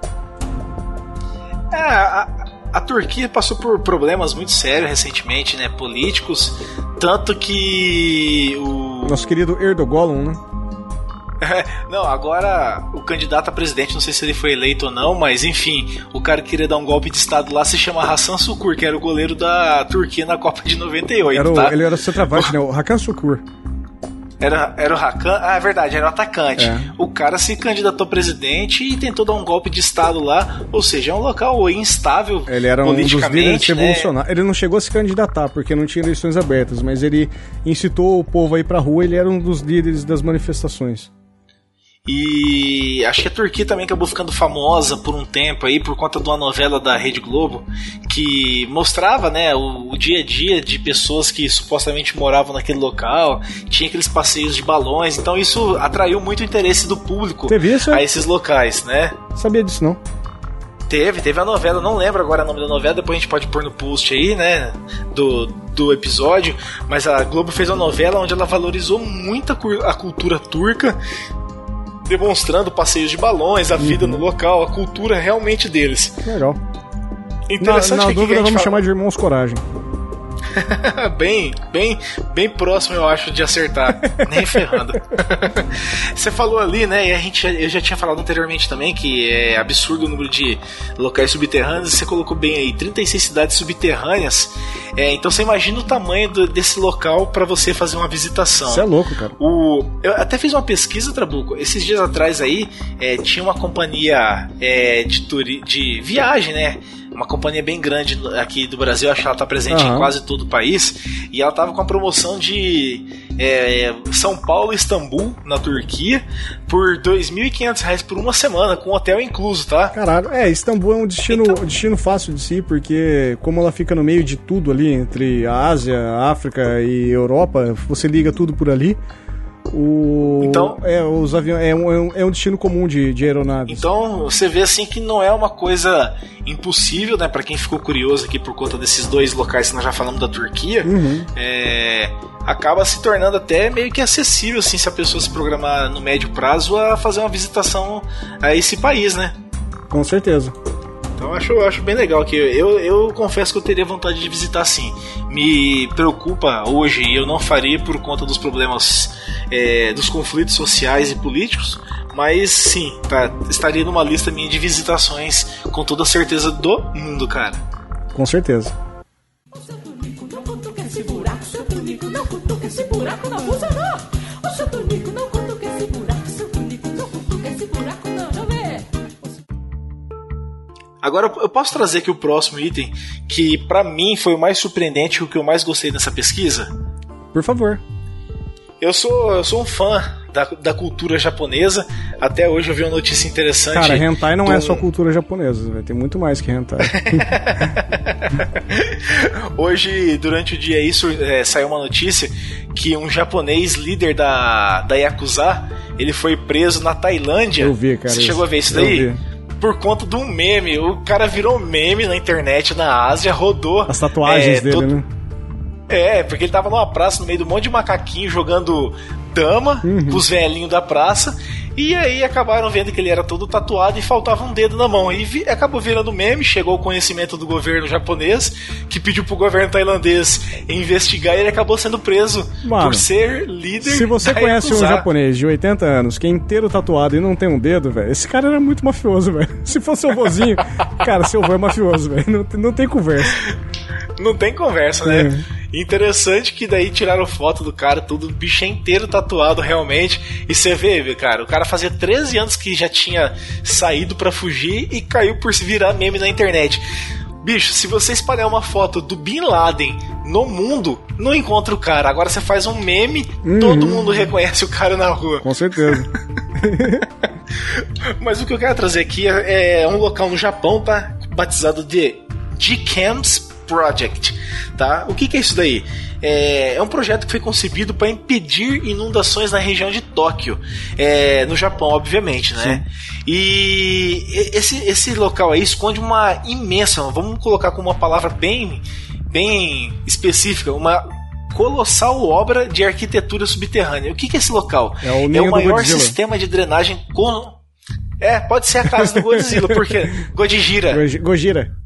É, a, a Turquia passou por problemas muito sérios recentemente, né? Políticos. Tanto que o. Nosso querido Erdogan, né? não, agora o candidato a presidente, não sei se ele foi eleito ou não, mas enfim, o cara que queria dar um golpe de estado lá se chama Hassan Sukur, que era o goleiro da Turquia na Copa de 98. Era o, tá? Ele era o centroavante, né? O Hakan Sukur. Era, era o Hakan? Ah, é verdade, era o atacante. É. O cara se candidatou a presidente e tentou dar um golpe de Estado lá. Ou seja, é um local instável ele era um dos líderes né? revolucionários. Ele não chegou a se candidatar porque não tinha eleições abertas, mas ele incitou o povo a ir pra rua. Ele era um dos líderes das manifestações. E acho que a Turquia também acabou ficando famosa por um tempo aí por conta de uma novela da Rede Globo que mostrava, né, o, o dia a dia de pessoas que supostamente moravam naquele local, tinha aqueles passeios de balões, então isso atraiu muito o interesse do público a esses locais, né? Sabia disso não? Teve, teve a novela, não lembro agora o nome da novela, depois a gente pode pôr no post aí, né, do, do episódio, mas a Globo fez uma novela onde ela valorizou muito a, a cultura turca, demonstrando passeios de balões, a vida uhum. no local, a cultura realmente deles. Legal. Interessante na, na dúvida, vamos fala... chamar de Irmãos Coragem. bem, bem, bem próximo, eu acho, de acertar. Nem ferrando. você falou ali, né? E a gente, eu já tinha falado anteriormente também que é absurdo o número de locais subterrâneos. Você colocou bem aí, 36 cidades subterrâneas. É, então você imagina o tamanho do, desse local para você fazer uma visitação. Você é louco, cara. O, eu até fiz uma pesquisa, Trabuco. Esses dias atrás aí, é, tinha uma companhia é, de, turi, de viagem, né? Uma companhia bem grande aqui do Brasil, acho que ela está presente uhum. em quase todo o país, e ela estava com a promoção de é, São Paulo e Istambul, na Turquia, por R$ 2.500 por uma semana, com hotel incluso, tá? Caralho, é, Istambul é um destino, então... destino fácil de si, porque como ela fica no meio de tudo ali, entre a Ásia, a África e Europa, você liga tudo por ali. O, então, é, os aviões, é, um, é um destino comum de, de aeronaves. Então você vê assim que não é uma coisa impossível, né? Para quem ficou curioso aqui por conta desses dois locais que nós já falamos da Turquia, uhum. é, acaba se tornando até meio que acessível, assim, se a pessoa se programar no médio prazo a fazer uma visitação a esse país, né? Com certeza. Então eu acho, acho bem legal que eu, eu confesso que eu teria vontade de visitar sim. Me preocupa hoje e eu não faria por conta dos problemas é, dos conflitos sociais e políticos, mas sim, tá, estaria numa lista minha de visitações com toda a certeza do mundo, cara. Com certeza. Agora eu posso trazer aqui o próximo item que para mim foi o mais surpreendente e o que eu mais gostei nessa pesquisa? Por favor. Eu sou, eu sou um fã da, da cultura japonesa. Até hoje eu vi uma notícia interessante. Cara, hentai não é só cultura japonesa, vai ter muito mais que hentai. hoje, durante o dia isso, é, saiu uma notícia que um japonês líder da, da Yakuza, ele foi preso na Tailândia. Eu vi, cara. Você chegou a ver isso daí? Eu vi por conta de um meme. O cara virou meme na internet na Ásia, rodou. As tatuagens é, dele, todo... né? É, porque ele tava numa praça no meio do monte de macaquinho jogando dama uhum. pros velhinhos da praça. E aí acabaram vendo que ele era todo tatuado e faltava um dedo na mão. E vi, acabou virando meme, chegou o conhecimento do governo japonês, que pediu pro governo tailandês investigar e ele acabou sendo preso Mano, por ser líder. Se você conhece um japonês de 80 anos que é inteiro tatuado e não tem um dedo, velho, esse cara era muito mafioso, velho. Se fosse seu vozinho, cara, seu avô é mafioso, velho. Não, não tem conversa. Não tem conversa, né? É. Interessante que daí tiraram foto do cara, tudo, bicho inteiro tatuado realmente. E você vê, cara, o cara fazia 13 anos que já tinha saído para fugir e caiu por se virar meme na internet. Bicho, se você espalhar uma foto do Bin Laden no mundo, não encontra o cara. Agora você faz um meme, uhum. todo mundo reconhece o cara na rua. Com certeza. Mas o que eu quero trazer aqui é, é um local no Japão, tá? Batizado de G-Camps Project, tá? O que, que é isso daí? É, é, um projeto que foi concebido para impedir inundações na região de Tóquio, é, no Japão, obviamente, né? Sim. E esse, esse local aí esconde uma imensa, vamos colocar com uma palavra bem, bem específica, uma colossal obra de arquitetura subterrânea. O que, que é esse local? É o, é o maior sistema de drenagem com é, pode ser a casa do Godzilla, porque Godijira. Gojira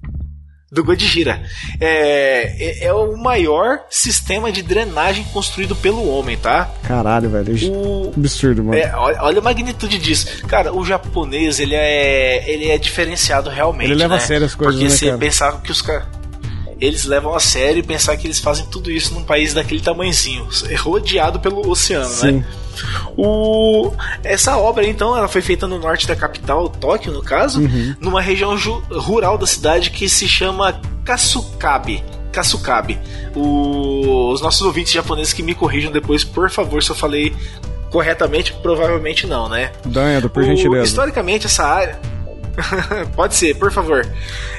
do Godjira. É, é, é, o maior sistema de drenagem construído pelo homem, tá? Caralho, velho. O, absurdo, mano. É, olha, olha, a magnitude disso. Cara, o japonês, ele é, ele é diferenciado realmente. Ele leva né? a sério as coisas, Porque né, você cara? pensava que os caras eles levam a sério e pensar que eles fazem tudo isso num país daquele tamanhozinho, rodeado pelo oceano, Sim. né? O, essa obra, então, ela foi feita no norte da capital, Tóquio, no caso, uhum. numa região rural da cidade que se chama Kasukabe. Kasukabe. O, os nossos ouvintes japoneses que me corrijam depois, por favor, se eu falei corretamente, provavelmente não, né? Danhado, por gentileza. Historicamente, essa área Pode ser, por favor.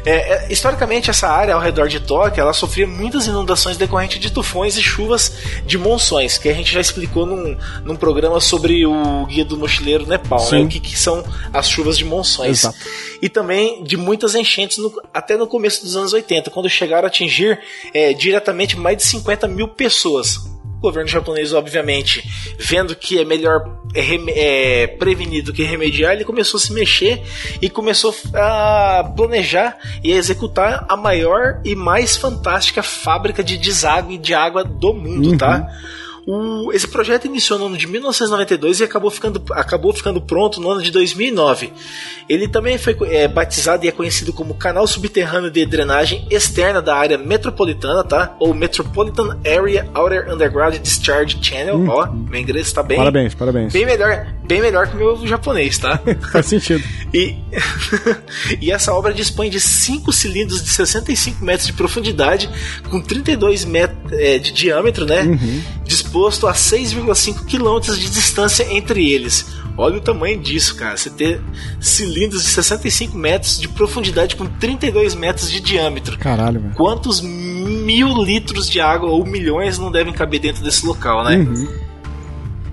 É, é, historicamente, essa área ao redor de Tóquio ela sofria muitas inundações decorrentes de tufões e chuvas de monções, que a gente já explicou num, num programa sobre o Guia do Mochileiro Nepal, né? o que, que, são as chuvas de monções. Exato. E também de muitas enchentes no, até no começo dos anos 80, quando chegaram a atingir é, diretamente mais de 50 mil pessoas O governo japonês, obviamente, vendo que é melhor é, é, prevenir do que remediar, ele começou a se mexer e começou a planejar e a executar a maior e mais fantástica fábrica de deságue de água do mundo, tá? uhum. tá? O, esse projeto iniciou no ano de 1992 e acabou ficando, acabou ficando pronto no ano de 2009. Ele também foi é, batizado e é conhecido como Canal Subterrâneo de Drenagem Externa da Área Metropolitana, tá? Ou Metropolitan Area Outer Underground Discharge Channel. Hum. Ó, meu inglês está bem. Parabéns, parabéns. Bem melhor, bem melhor que o meu japonês, tá? Faz sentido. E, e essa obra dispõe de 5 cilindros de 65 metros de profundidade, com 32 metros é, de diâmetro, né? Uhum. Disposto a 6,5 quilômetros de distância entre eles. Olha o tamanho disso, cara. Você ter cilindros de 65 metros de profundidade com 32 metros de diâmetro. Caralho, velho. Quantos mil litros de água ou milhões não devem caber dentro desse local, né? Uhum.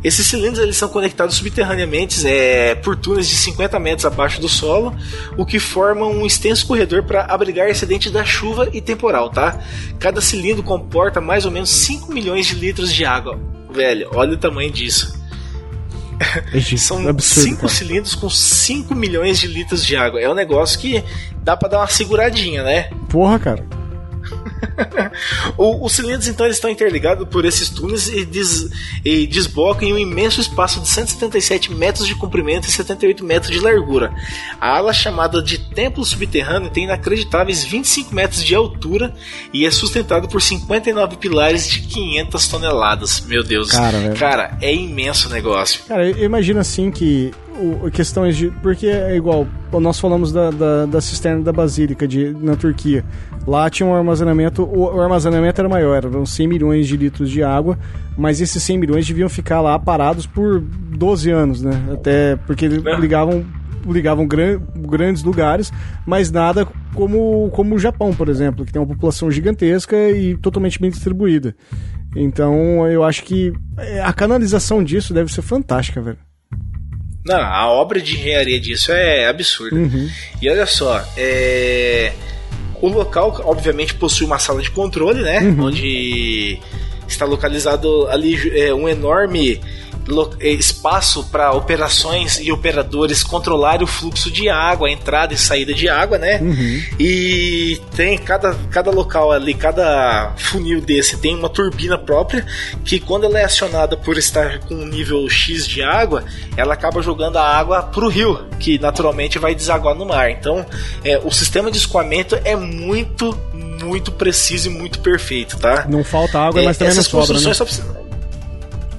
Esses cilindros eles são conectados subterraneamente é, por túneis de 50 metros abaixo do solo, o que forma um extenso corredor para abrigar excedente da chuva e temporal, tá? Cada cilindro comporta mais ou menos 5 milhões de litros de água. Velho, olha o tamanho disso. É São 5 cilindros com 5 milhões de litros de água. É um negócio que dá para dar uma seguradinha, né? Porra, cara. o, os cilindros então estão interligados por esses túneis e, des, e desbocam em um imenso espaço de 177 metros de comprimento e 78 metros de largura. A ala chamada de Templo Subterrâneo tem inacreditáveis 25 metros de altura e é sustentado por 59 pilares de 500 toneladas. Meu Deus, cara, cara é imenso o negócio. Cara, eu imagino assim que o, questões de. Porque é igual, nós falamos da, da, da, cisterna da Basílica de, na Turquia. Lá tinha um armazenamento, o, armazenamento era maior, eram 100 milhões de litros de água, mas esses 100 milhões deviam ficar lá parados por 12 anos, né? Até porque eles é. ligavam, ligavam gran, grandes lugares, mas nada como, como o Japão, por exemplo, que tem uma população gigantesca e totalmente bem distribuída. Então eu acho que é, a canalização disso deve ser fantástica, velho. Não, a obra de engenharia disso é absurda. Uhum. E olha só, é... o local obviamente possui uma sala de controle, né? Uhum. Onde está localizado ali é, um enorme espaço para operações e operadores controlarem o fluxo de água, a entrada e saída de água, né? Uhum. E tem cada, cada local ali, cada funil desse tem uma turbina própria que quando ela é acionada por estar com um nível X de água, ela acaba jogando a água para o rio, que naturalmente vai desaguar no mar. Então, é, o sistema de escoamento é muito, muito preciso e muito perfeito, tá? Não falta água, é, mas também não sobra, né? Só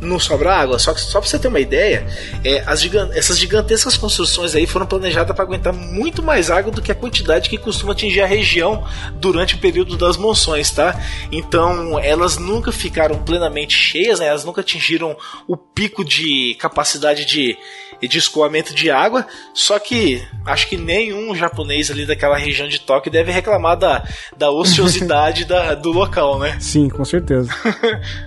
não sobra água. Só que só pra você ter uma ideia, é, as gigant essas gigantescas construções aí foram planejadas para aguentar muito mais água do que a quantidade que costuma atingir a região durante o período das monções, tá? Então elas nunca ficaram plenamente cheias, né? Elas nunca atingiram o pico de capacidade de, de escoamento de água. Só que acho que nenhum japonês ali daquela região de Tóquio deve reclamar da, da ociosidade da, do local, né? Sim, com certeza.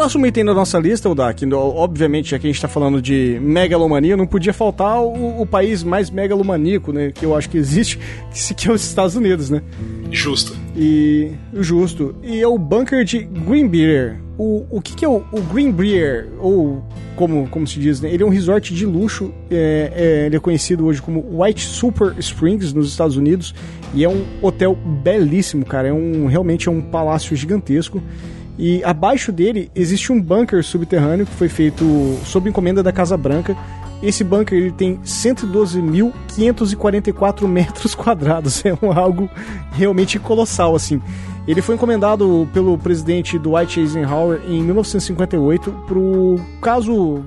Próximo item da nossa lista, o Dak, obviamente, aqui a gente está falando de megalomania, não podia faltar o, o, país mais megalomaníaco, né, que eu acho que existe, que é os Estados Unidos, né? Justo. E. Justo. E é o bunker de Greenbrier. O, o que, que é o, o Greenbrier? Ou, como, como se diz, né? Ele é um resort de luxo. É, é, ele é conhecido hoje como White Super Springs, nos Estados Unidos. E é um hotel belíssimo, cara. É um, realmente é um palácio gigantesco. E abaixo dele existe um bunker subterrâneo que foi feito sob encomenda da Casa Branca esse bunker ele tem 112.544 metros quadrados. É um, algo realmente colossal, assim. Ele foi encomendado pelo presidente Dwight Eisenhower em 1958 para o caso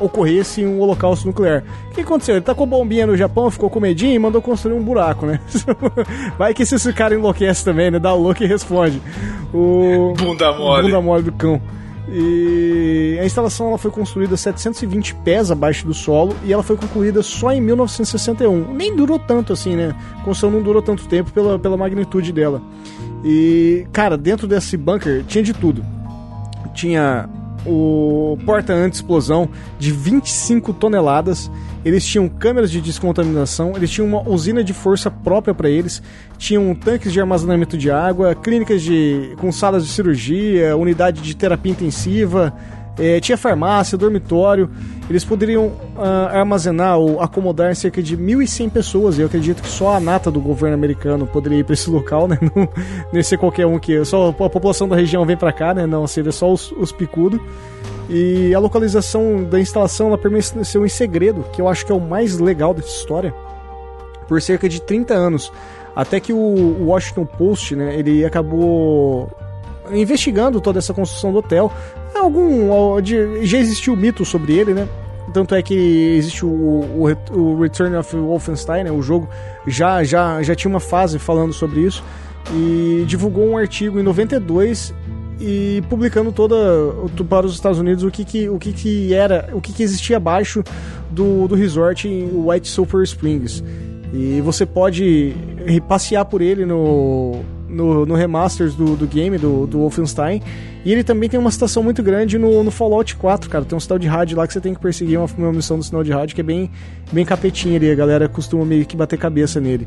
ocorresse um holocausto nuclear. O que aconteceu? Ele tacou bombinha no Japão, ficou com medinho e mandou construir um buraco, né? Vai que se esse cara enlouquece também, né? Dá o louco e responde. O... Bunda mole. Bunda mole do cão. E a instalação ela foi construída 720 pés abaixo do solo e ela foi concluída só em 1961. Nem durou tanto assim, né? A construção não durou tanto tempo pela, pela magnitude dela. E, cara, dentro desse bunker tinha de tudo. tinha o porta anti-explosão de 25 toneladas. Eles tinham câmeras de descontaminação, eles tinham uma usina de força própria para eles, tinham tanques de armazenamento de água, clínicas de com salas de cirurgia, unidade de terapia intensiva, é, tinha farmácia, dormitório. Eles poderiam uh, armazenar ou acomodar cerca de 1.100 pessoas. Eu acredito que só a nata do governo americano poderia ir para esse local, né? Não, não ser qualquer um que. Só a população da região vem para cá, né? Não, seria só os, os picudos. E a localização da instalação ela permaneceu em segredo, que eu acho que é o mais legal dessa história, por cerca de 30 anos. Até que o Washington Post, né, ele acabou investigando toda essa construção do hotel. Algum. Já existiu mito sobre ele, né? Tanto é que existe o, o, o Return of Wolfenstein, né? o jogo já, já, já tinha uma fase falando sobre isso e divulgou um artigo em 92 e publicando toda para os Estados Unidos o que, que, o que, que era, o que, que existia abaixo do, do resort em White Sulphur Springs. E você pode passear por ele no, no, no remasters do, do game, do, do Wolfenstein. E ele também tem uma citação muito grande no, no Fallout 4, cara. Tem um sinal de rádio lá que você tem que perseguir uma, uma missão do sinal de rádio que é bem, bem capetinha ali. A galera costuma meio que bater cabeça nele.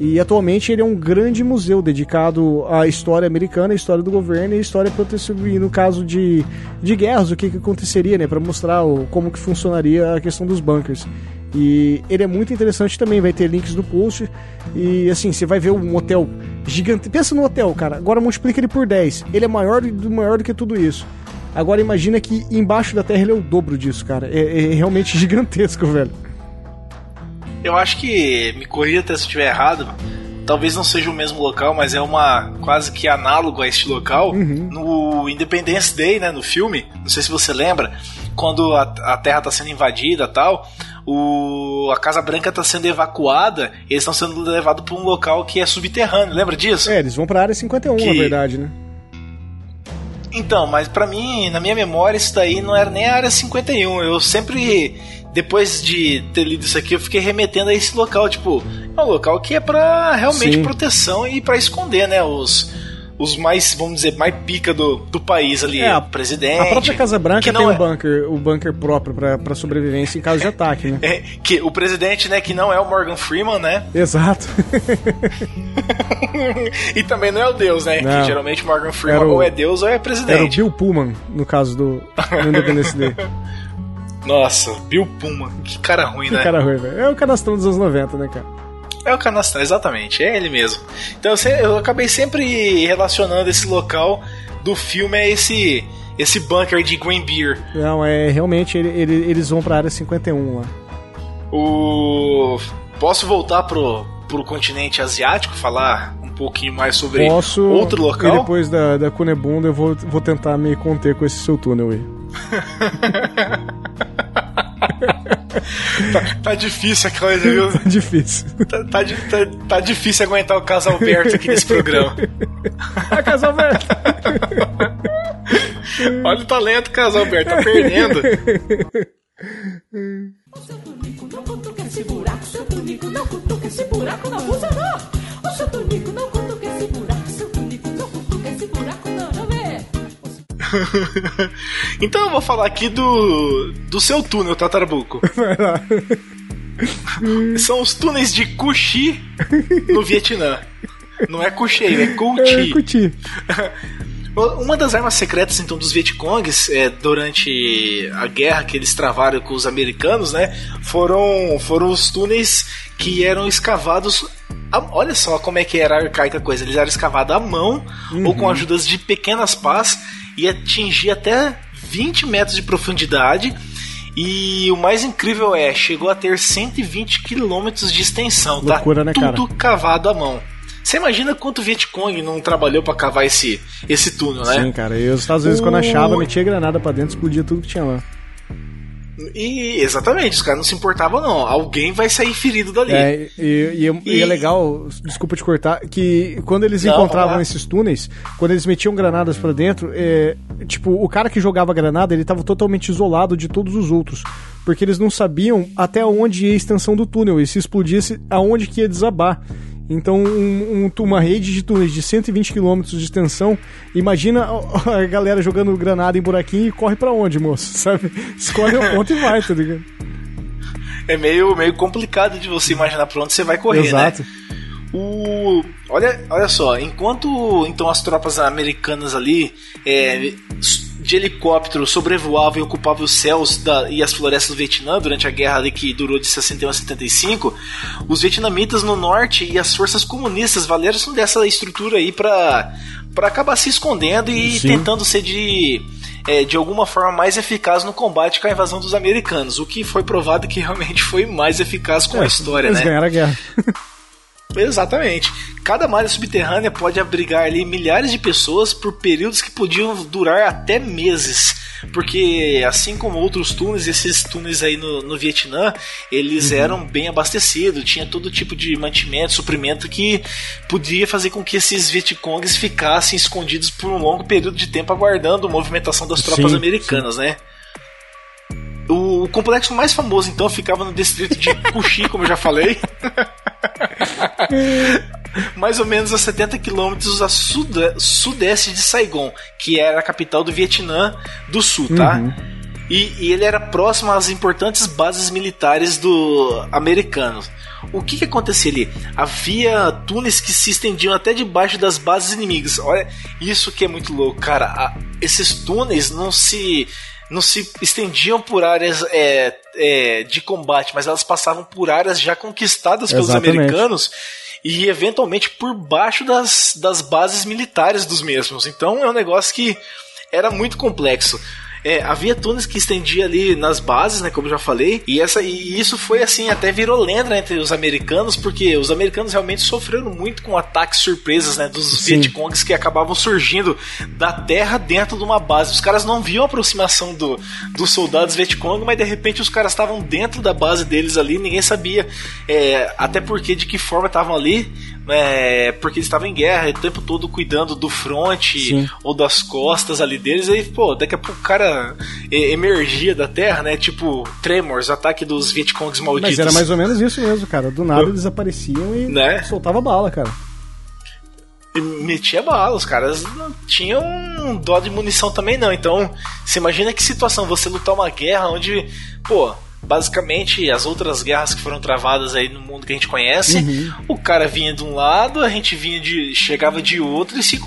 E atualmente ele é um grande museu dedicado à história americana, à história do governo e à história e no caso de, de guerras, o que, que aconteceria, né? Para mostrar o, como que funcionaria a questão dos bunkers. E ele é muito interessante também, vai ter links no post. E assim, você vai ver um hotel gigante. Pensa no hotel, cara. Agora multiplica ele por 10. Ele é maior, maior do que tudo isso. Agora imagina que embaixo da terra ele é o dobro disso, cara. É, é realmente gigantesco, velho. Eu acho que, me corrija até se eu estiver errado, talvez não seja o mesmo local, mas é uma quase que análogo a este local. Uhum. No Independence Day, né, no filme, não sei se você lembra, quando a, a Terra está sendo invadida tal, o, a Casa Branca está sendo evacuada, eles estão sendo levados para um local que é subterrâneo, lembra disso? É, eles vão para a área 51, que... na verdade, né? Então, mas para mim, na minha memória, isso daí não era nem a área 51. Eu sempre depois de ter lido isso aqui, eu fiquei remetendo a esse local, tipo, é um local que é para realmente Sim. proteção e para esconder, né, os os mais, vamos dizer, mais pica do, do país ali, é, o presidente. A própria Casa Branca tem é... um bunker, o bunker próprio para sobrevivência em caso de ataque, né? É, que o presidente, né, que não é o Morgan Freeman, né? Exato. e também não é o Deus, né? Não. Que geralmente Morgan Freeman o... ou é Deus ou é presidente. Era o Bill Pullman, no caso do, Independence Day. Nossa, Bill Puma. Que cara ruim, que né? Que cara ruim, velho. É o canastrão dos anos 90, né, cara? É o canastrão, exatamente. É ele mesmo. Então eu acabei sempre relacionando esse local do filme a esse esse bunker de Green Beer. Não, é realmente ele, ele, eles vão pra área 51 lá. O. Posso voltar pro, pro continente asiático, falar um pouquinho mais sobre Posso, outro local? E depois da, da Cunebunda eu vou, vou tentar me conter com esse seu túnel aí. tá, tá, difícil a coisa, viu? Tá difícil. Tá, tá, tá, tá difícil aguentar o caso Alberto aqui nesse programa. a Casa Alberto! Olha o talento, Casa Alberto, tá perdendo. O seu tunico não cutuca esse buraco, seu tunico não cutuca esse buraco, não funcionou! O seu não cutuca então eu vou falar aqui do, do seu túnel. Vai lá. São os túneis de Kuchi no Vietnã. Não é Kuchi, é Kuchi. É Kuchi. Uma das armas secretas então dos Vietcongs é, durante a guerra que eles travaram com os americanos, né, foram foram os túneis que eram escavados a, olha só como é que era arcaica a coisa. Eles eram escavados à mão uhum. ou com ajudas de pequenas pás e atingir até 20 metros de profundidade. E o mais incrível é, chegou a ter 120 quilômetros de extensão, tá? Loucura? Né, Tudo cavado à mão. Você imagina quanto Vietcong não trabalhou para cavar esse, esse túnel, né? Sim, cara. E os Estados Unidos, o... quando achava, metia granada para dentro, explodia tudo que tinha lá. E exatamente, os caras não se importavam, não. Alguém vai sair ferido dali. É, e, e, e, e é legal, desculpa te cortar, que quando eles não, encontravam esses túneis, quando eles metiam granadas para dentro, é, tipo, o cara que jogava granada, ele tava totalmente isolado de todos os outros. Porque eles não sabiam até onde ia a extensão do túnel, e se explodisse, aonde que ia desabar. Então, um, um- uma rede de túneis de 120 km de extensão. Imagina a a galera jogando granada em buraquinho e corre pra onde, moço? Sabe? Escolhe o ponto e vai, tá ligado? É meio, meio complicado de você imaginar pra onde você vai correr, Exato. né? O... Olha, olha só, enquanto então as tropas americanas ali é, de helicóptero sobrevoavam e ocupavam os céus da- e as florestas do Vietnã durante a guerra ali que durou de 61 a 75, os vietnamitas no norte e as forças comunistas valeram-se dessa estrutura aí pra para acabar se escondendo e Sim. tentando ser de é, de alguma forma mais eficaz no combate com a invasão dos americanos, o que foi provado que realmente foi mais eficaz com a história, Eles né? ganharam a guerra. Exatamente. Cada malha subterrânea pode abrigar ali milhares de pessoas por períodos que podiam durar até meses. Porque, assim como outros túneis, esses túneis aí no, no Vietnã, eles eram bem abastecidos, tinha todo tipo de mantimento, suprimento que podia fazer com que esses Vietcongs ficassem escondidos por um longo período de tempo aguardando a movimentação das tropas Sim, americanas, né? O complexo mais famoso, então, ficava no distrito de Cuxi, como eu já falei. mais ou menos a 70 quilômetros a suda- sudeste de Saigon, que era a capital do Vietnã do Sul, tá? E, e ele era próximo às importantes bases militares do americanos. O que, que acontecia ali? Havia túneis que se estendiam até debaixo das bases inimigas. Olha, isso que é muito louco, cara. A- esses túneis não se não se estendiam por áreas é, é, de combate, mas elas passavam por áreas já conquistadas pelos Exatamente. americanos e eventualmente por baixo das, das bases militares dos mesmos. Então é um negócio que era muito complexo. É, havia túneis que estendia ali nas bases, né, como eu já falei, e, essa, e isso foi assim, até virou lenda entre os americanos, porque os americanos realmente sofreram muito com ataques surpresas né, dos. Vietcongs que acabavam surgindo da terra dentro de uma base. Os caras não viam a aproximação do, dos soldados Vietcong, mas de repente os caras estavam dentro da base deles ali, ninguém sabia é, até porque de que forma estavam ali, é, porque eles estavam em guerra o tempo todo cuidando do front Sim. ou das costas ali deles, aí, pô, daqui a pouco o cara emergia da terra, né? Tipo, Tremors, ataque dos Vietcongs malditos. Mas era mais ou menos isso mesmo, cara. Do nada eles apareciam e Né? soltava bala, cara. E metia bala, os caras não tinham um dó de munição também não. Então, você imagina que situação você lutar uma guerra onde, pô, basicamente as outras guerras que foram travadas aí no mundo que a gente conhece, o cara vinha de um lado, a gente vinha de chegava de outro e se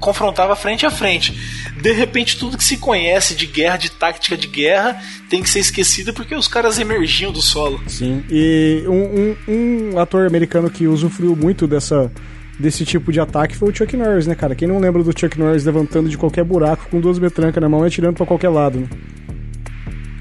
confrontava frente a frente. De repente, tudo que se conhece de guerra, de tática de guerra, tem que ser esquecido porque os caras emergiam do solo. Sim. E um, um- um ator americano que usufruiu muito dessa, desse tipo de ataque foi o Chuck Norris, né, cara? Quem não lembra do Chuck Norris levantando de qualquer buraco com duas metrancas na mão e atirando pra qualquer lado, né?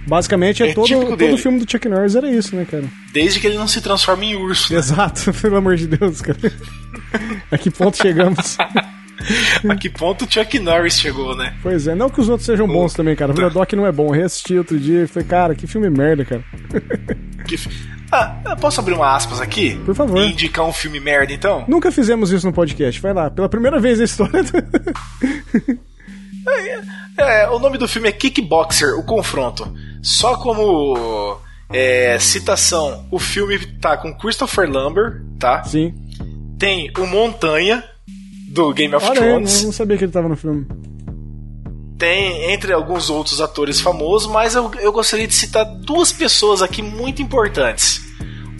Basicamente, é É todo, todo dele. filme do Chuck Norris era isso, né, cara? Desde que ele não se transforma em urso. né? Exato, pelo amor de Deus, cara. A que ponto chegamos? A que ponto o Chuck Norris chegou, né? Pois é, não que os outros sejam bons também, cara. O Doc não é bom. Eu reassisti outro dia e falei, cara, que filme merda, cara. Que fi- Ah, posso abrir uma aspas aqui? Por favor. E indicar um filme merda, então? Nunca fizemos isso no podcast. Vai lá, pela primeira vez na história. do- É, o nome do filme é Kickboxer, o confronto. Só como é, citação, o filme tá com Christopher Lambert, tá? Sim. Tem o Montanha, do Game of Olha Thrones. não sabia que ele tava no filme. Tem, entre alguns outros atores famosos, mas eu, eu gostaria de citar duas pessoas aqui muito importantes.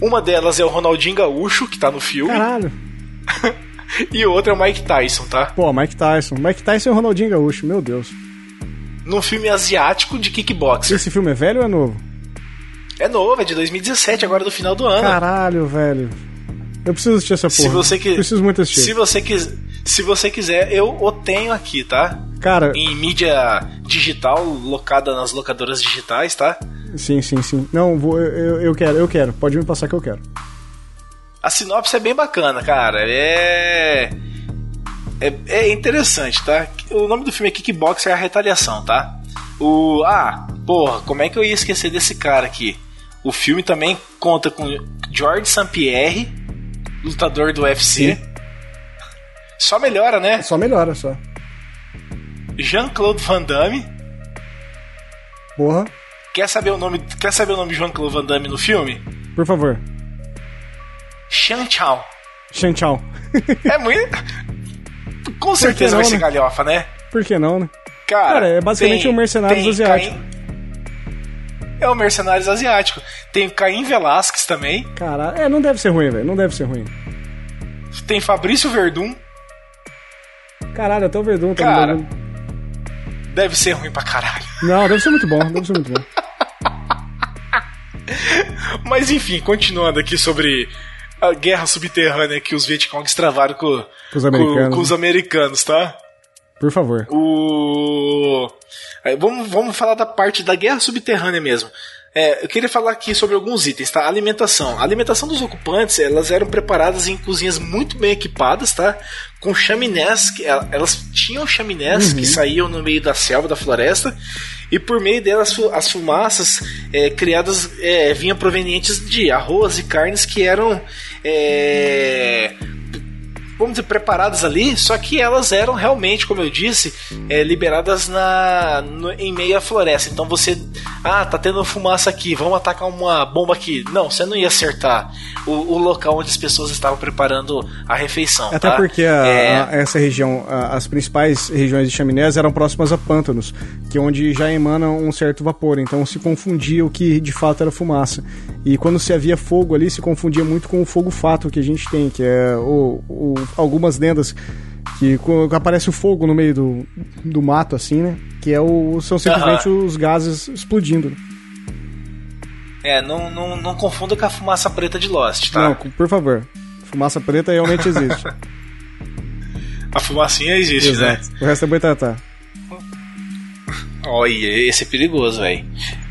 Uma delas é o Ronaldinho Gaúcho, que tá no filme, Caralho. e outra é o Mike Tyson, tá? Pô, Mike Tyson. Mike Tyson e o Ronaldinho Gaúcho, meu Deus. Num filme asiático de kickboxer. Esse filme é velho ou é novo? É novo, é de 2017, agora do final do ano. Caralho, velho. Eu preciso assistir essa porra. Se você que Preciso muito assistir. se você se você quiser, eu o tenho aqui, tá? Cara, Em mídia digital, locada nas locadoras digitais, tá? sim, sim, sim. Não, vou, eu, eu quero, eu quero. Pode me passar que eu quero. A sinopse é bem bacana, cara. É é, é interessante, tá? O nome do filme é Kickboxer é a retaliação, tá? O ah, porra, como é que eu ia esquecer desse cara aqui? O filme também conta com George St. Pierre, lutador do UFC. Sim. Só melhora, né? Só melhora, só. Jean-Claude Van Damme. Porra. Quer saber o nome? Quer saber o nome de Jean-Claude Van Damme no filme? Por favor. Chan Chao. Chanchal. É muito. Com certeza não, vai ser né? galhofa, né? Por que não, né? Cara, Cara, é basicamente tem- um Mercenários asiático. Caim- É o Mercenários Asiático. Tem o Caim Velasquez também. Cara, é, não deve ser ruim, velho. Não deve ser ruim. Tem Fabrício Verdun. Caralho, até o Verdun tá Cara. dando- Deve ser ruim pra caralho. Não, deve ser muito bom, deve ser muito bom. Mas enfim, continuando aqui sobre a guerra subterrânea que os Vietcongs travaram com, Com os americanos. com- com os americanos, tá? Por favor. O. Aí, vamos, vamos falar da parte da guerra subterrânea mesmo. É, eu queria falar aqui sobre alguns itens, tá? Alimentação. A alimentação dos ocupantes, elas eram preparadas em cozinhas muito bem equipadas, tá? Com chaminés, que, el- elas tinham chaminés que saíam no meio da selva, da floresta, e por meio delas as fumaças é, criadas é, vinham provenientes de arroz e carnes que eram é, vamos dizer, preparadas ali, só que elas eram realmente, como eu disse, é, liberadas na, no- em meio à floresta. Então você, ah, tá tendo fumaça aqui, vamos atacar uma bomba aqui. Não, você não ia acertar o, o local onde as pessoas estavam preparando a refeição. Até tá? porque a- É, a- essa região, a- as principais regiões de chaminés eram próximas a pântanos, que é onde já emana um certo vapor, então se confundia o que de fato era fumaça. E quando se havia fogo ali, se confundia muito com o fogo fato que a gente tem, que é o, o- algumas lendas que aparece o fogo no meio do, do mato, assim, né? Que é o, são simplesmente os gases explodindo. é, não, não, não confunda com a fumaça preta de Lost, tá? Não, por favor. Fumaça preta realmente existe. A fumacinha existe, né? Exato. O resto é boitatá. Olha, esse é perigoso, velho.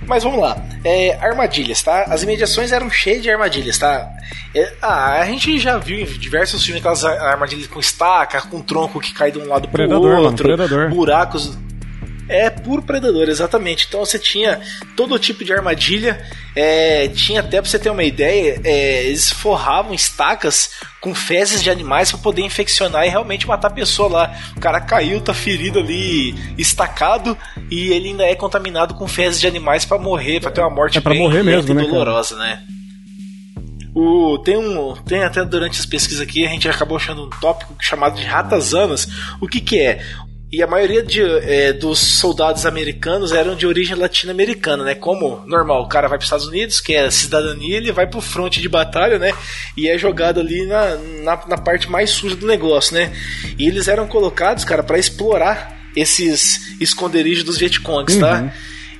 Mas vamos lá. É, armadilhas, tá? As imediações eram cheias de armadilhas, tá? É, ah, a gente já viu em diversos filmes aquelas ar- armadilhas com estaca, com tronco que cai de um lado pro Predador, mano, outro, predador. buracos. É puro predador, exatamente. Então você tinha todo tipo de armadilha. é, tinha até pra você ter uma ideia, é, eles forravam estacas com fezes de animais para poder infeccionar e realmente matar a pessoa lá. O cara caiu, tá ferido ali, estacado, e ele ainda é contaminado com fezes de animais para morrer, para ter uma morte É pra bem morrer mesmo, né, cara? dolorosa, né? O, tem, um, tem até durante as pesquisas aqui, a gente acabou achando um tópico chamado de ratazanas. O que, que é? E a maioria de, é, dos soldados americanos eram de origem latino-americana, né? Como normal, o cara vai para os Estados Unidos, que é cidadania, ele vai pro fronte de batalha, né? E é jogado ali na, na, na parte mais suja do negócio, né? E eles eram colocados, cara, para explorar esses esconderijos dos Vietcongs, tá?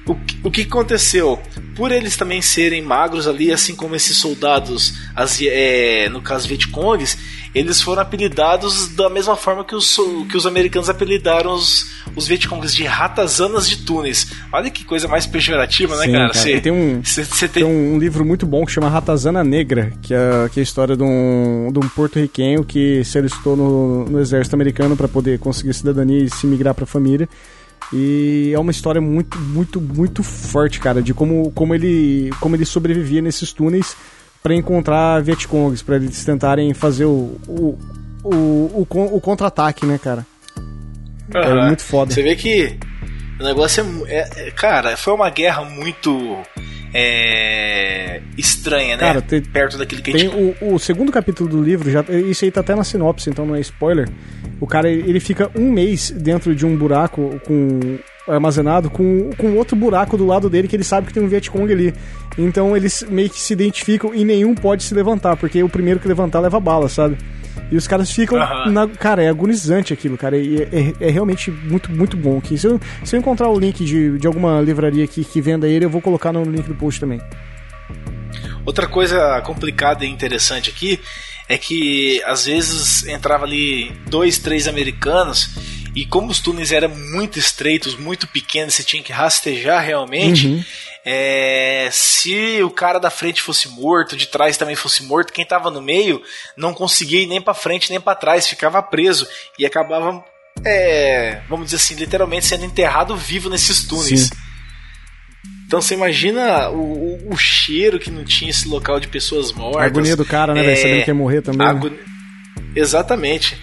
O, que- o que aconteceu? Por eles também serem magros ali, assim como esses soldados, asi- é, no caso Vietcongs, eles foram apelidados da mesma forma que os, que os americanos apelidaram os, os Vietcongs de ratazanas de túneis. Olha que coisa mais pejorativa, né, Sim, cara? cara. E tem um- você- você Tem tem, um livro muito bom que chama Ratazana Negra, que é, que é a história de um, de um porto-riquenho que se alistou no, no exército americano para poder conseguir cidadania e se migrar para a família. E é uma história muito, muito, muito forte, cara, de como, como, ele, como ele sobrevivia nesses túneis para encontrar Vietcongs, para eles tentarem fazer o, o, o, o, o contra-ataque, né, cara? É Aham. muito foda. Você vê que o negócio é, é- é- Cara, foi uma guerra muito. é, estranha, né? Cara, tem- Perto daquilo que a Tem gente. o, o segundo capítulo do livro, já, isso aí tá até na sinopse, então não é spoiler. O cara ele fica um mês dentro de um buraco com armazenado com, com outro buraco do lado dele que ele sabe que tem um Vietcong ali. Então eles meio que se identificam e nenhum pode se levantar, porque o primeiro que levantar leva bala, sabe? E os caras ficam. Aham. na- cara, é agonizante aquilo, cara. E é, é- realmente muito, muito bom. Que se, eu, se eu encontrar o link de, de alguma livraria aqui que venda ele, eu vou colocar no link do post também. Outra coisa complicada e interessante aqui é que às vezes entrava ali dois, três americanos e como os túneis eram muito estreitos, muito pequenos, você tinha que rastejar realmente. é, se o cara da frente fosse morto, de trás também fosse morto, quem tava no meio não conseguia ir nem para frente nem para trás, ficava preso e acabava, é, vamos dizer assim, literalmente sendo enterrado vivo nesses túneis. Sim. Então você imagina o, o- o cheiro que não tinha esse local de pessoas mortas. A agonia do cara, né, velho? Sabendo que ia morrer também, né? agoni- Exatamente.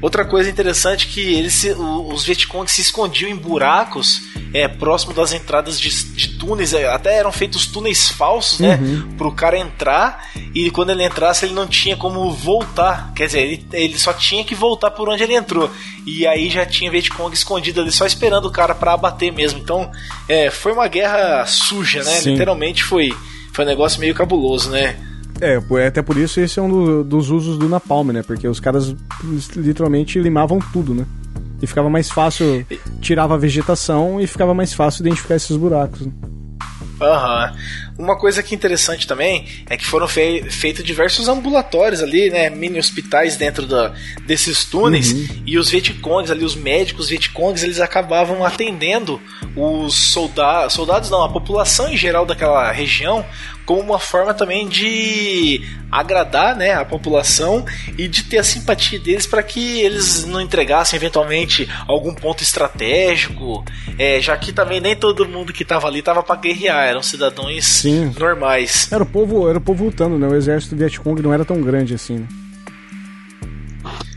Outra coisa interessante é que eles se, os Vietcongs se escondiam em buracos é, próximo das entradas de, de túneis, é, até eram feitos túneis falsos, né? Uhum. Pro cara entrar e quando ele entrasse ele não tinha como voltar. Quer dizer, ele, ele só tinha que voltar por onde ele entrou. E aí já tinha Vietcong escondido ali, só esperando o cara para abater mesmo. Então, é, foi uma guerra suja, né? Sim. Literalmente foi, foi um negócio meio cabuloso, né? É, pô, até por isso esse é um do- dos usos do napalm, né? Porque os caras literalmente limavam tudo, né? E ficava mais fácil, tirava a vegetação e ficava mais fácil identificar esses buracos. né? Aham. Uma coisa que é interessante também é que foram fei feitos diversos ambulatórios ali, né? Mini hospitais dentro da, desses túneis. E os Vietcongs ali, os médicos Vietcongs, eles acabavam atendendo os soldados, soldados não, a população em geral daquela região como uma forma também de agradar né, a população e de ter a simpatia deles para que eles não entregassem eventualmente algum ponto estratégico, é, já que também nem todo mundo que estava ali estava para guerrear, eram cidadãos Sim. normais. Era o povo, era o povo lutando, né? O exército Vietcong não era tão grande assim, né?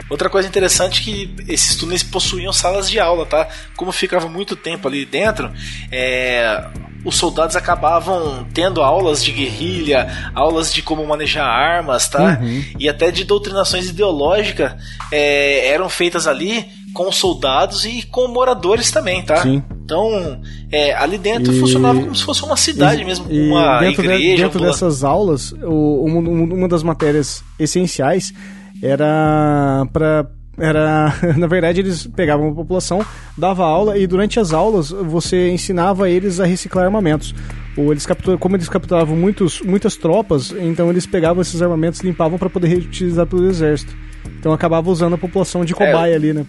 Outra coisa interessante é que esses túneis possuíam salas de aula, tá? Como ficava muito tempo ali dentro, é, os soldados acabavam tendo aulas de guerrilha, aulas de como manejar armas, tá? E até de doutrinações ideológicas é, eram feitas ali com soldados e com moradores também, tá? Sim. Então, é, ali dentro E- funcionava como se fosse uma cidade mesmo, E uma dentro, de- igreja. dentro ambula- dessas aulas, o- uma, uma das matérias essenciais era para era na verdade eles pegavam a população, dava aula e durante as aulas você ensinava eles a reciclar armamentos. Ou eles captura, como eles capturavam muitos, muitas tropas, então eles pegavam esses armamentos, limpavam para poder reutilizar pelo exército. Então acabava usando a população de cobaia ali, né,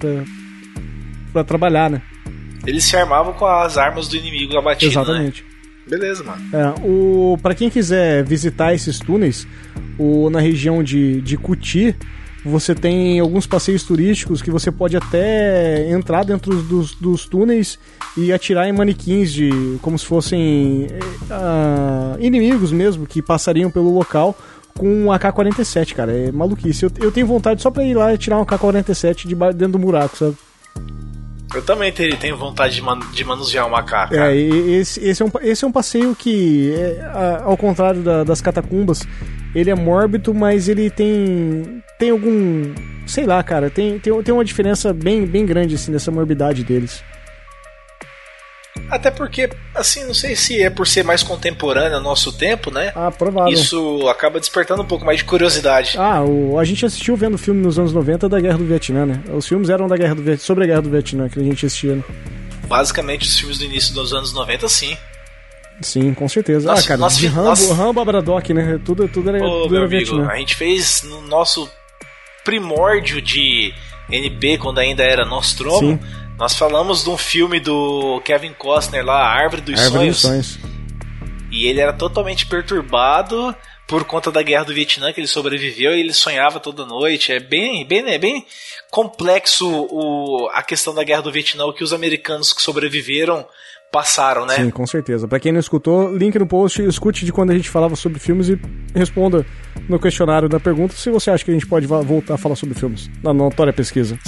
para trabalhar, né? Eles se armavam com as armas do inimigo abatido, né? Exatamente. Beleza, mano. É, o para quem quiser visitar esses túneis, o, na região de, de Cuti, você tem alguns passeios turísticos que você pode até entrar dentro dos, dos túneis e atirar em manequins de como se fossem ah, inimigos mesmo que passariam pelo local com um AK-47, cara. É maluquice. Eu, eu tenho vontade só pra ir lá e tirar um AK-47 de dentro do buraco, sabe? Eu também te- tenho vontade de, man- de manusear um macaco. É, esse, esse, é um, esse é um passeio que, é, ao contrário da- das catacumbas, ele é mórbido, mas ele tem tem algum, sei lá, cara, tem, tem, tem uma diferença bem, bem grande assim nessa morbidade deles. Até porque, assim, não sei se é por ser mais contemporâneo ao nosso tempo, né? Ah, provável. Isso acaba despertando um pouco mais de curiosidade. Ah, o, a gente assistiu vendo filme nos anos 90 da Guerra do Vietnã, né? Os filmes eram da Guerra do Viet- sobre a Guerra do Vietnã que a gente assistia. Né? Basicamente, os filmes do início dos anos 90, sim. Sim, com certeza. Nossa, ah, cara, nossa, de Rambo, nossa. Rambo a Braddock, né? Tudo, tudo era, Ô, tudo era amigo, Vietnã. a gente fez no nosso primórdio de NP, quando ainda era Nostromo, Sim. nós falamos de um filme do Kevin Costner lá, A Árvore dos Árvore dos Sonhos. Sonhos. E ele era totalmente perturbado por conta da guerra do Vietnã, que ele sobreviveu e ele sonhava toda noite. É bem, bem, é bem complexo o, a questão da guerra do Vietnã, o que os americanos que sobreviveram passaram, né? Sim, com certeza. Pra quem não escutou, link no post, escute de quando a gente falava sobre filmes e responda no questionário da pergunta se você acha que a gente pode voltar a falar sobre filmes na notória pesquisa.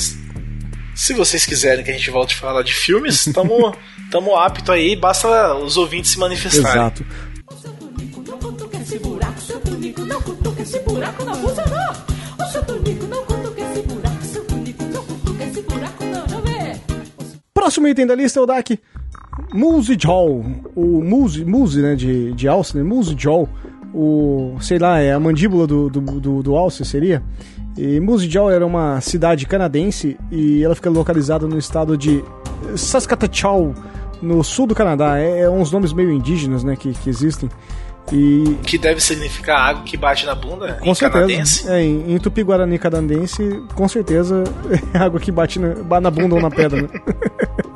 Se vocês quiserem que a gente volte a falar de filmes, tamo, tamo apto aí, basta os ouvintes se manifestarem. Exato. O seu tunico não cutuca esse buraco, seu tunico não cutuca esse buraco, não funcionou. O seu tunico não cutuca esse buraco, seu tunico não cutuca esse buraco, não, não vê. Próximo item da lista é o DAC. Muse Jaw. O Muse, Muse, né, de, de alce, né? Muse Jaw. O, sei lá, é a mandíbula do, do, do, do alce, seria? E Muse Jaw era uma cidade canadense e ela fica localizada no estado de Saskatchewan, no sul do Canadá. É, é uns nomes meio indígenas, né, que, que existem. E Que deve significar água que bate na bunda com em certeza. canadense. É, em, em Tupi-Guarani canadense, com certeza é água que bate na, na bunda ou na pedra, né?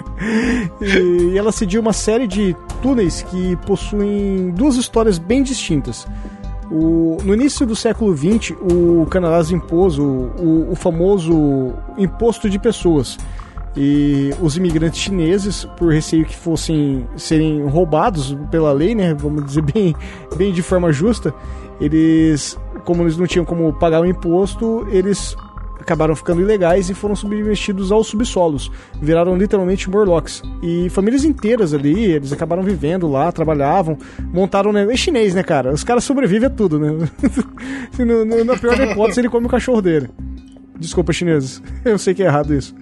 e, ela cediu uma série de túneis que possuem duas histórias bem distintas. O- no início do século XX, o Canadá impôs o, o- o famoso imposto de pessoas. E os imigrantes chineses, por receio que fossem serem roubados pela lei, né, vamos dizer bem, bem de forma justa, eles, como eles não tinham como pagar o imposto, eles acabaram ficando ilegais e foram submetidos aos subsolos. Viraram literalmente Morlocks. E famílias inteiras ali, eles acabaram vivendo lá, trabalhavam, montaram. Né? É chinês, né, cara? Os caras sobrevivem a tudo, né? no, no, na pior hipótese, ele come o cachorro dele. Desculpa, chineses. Eu sei que é errado isso.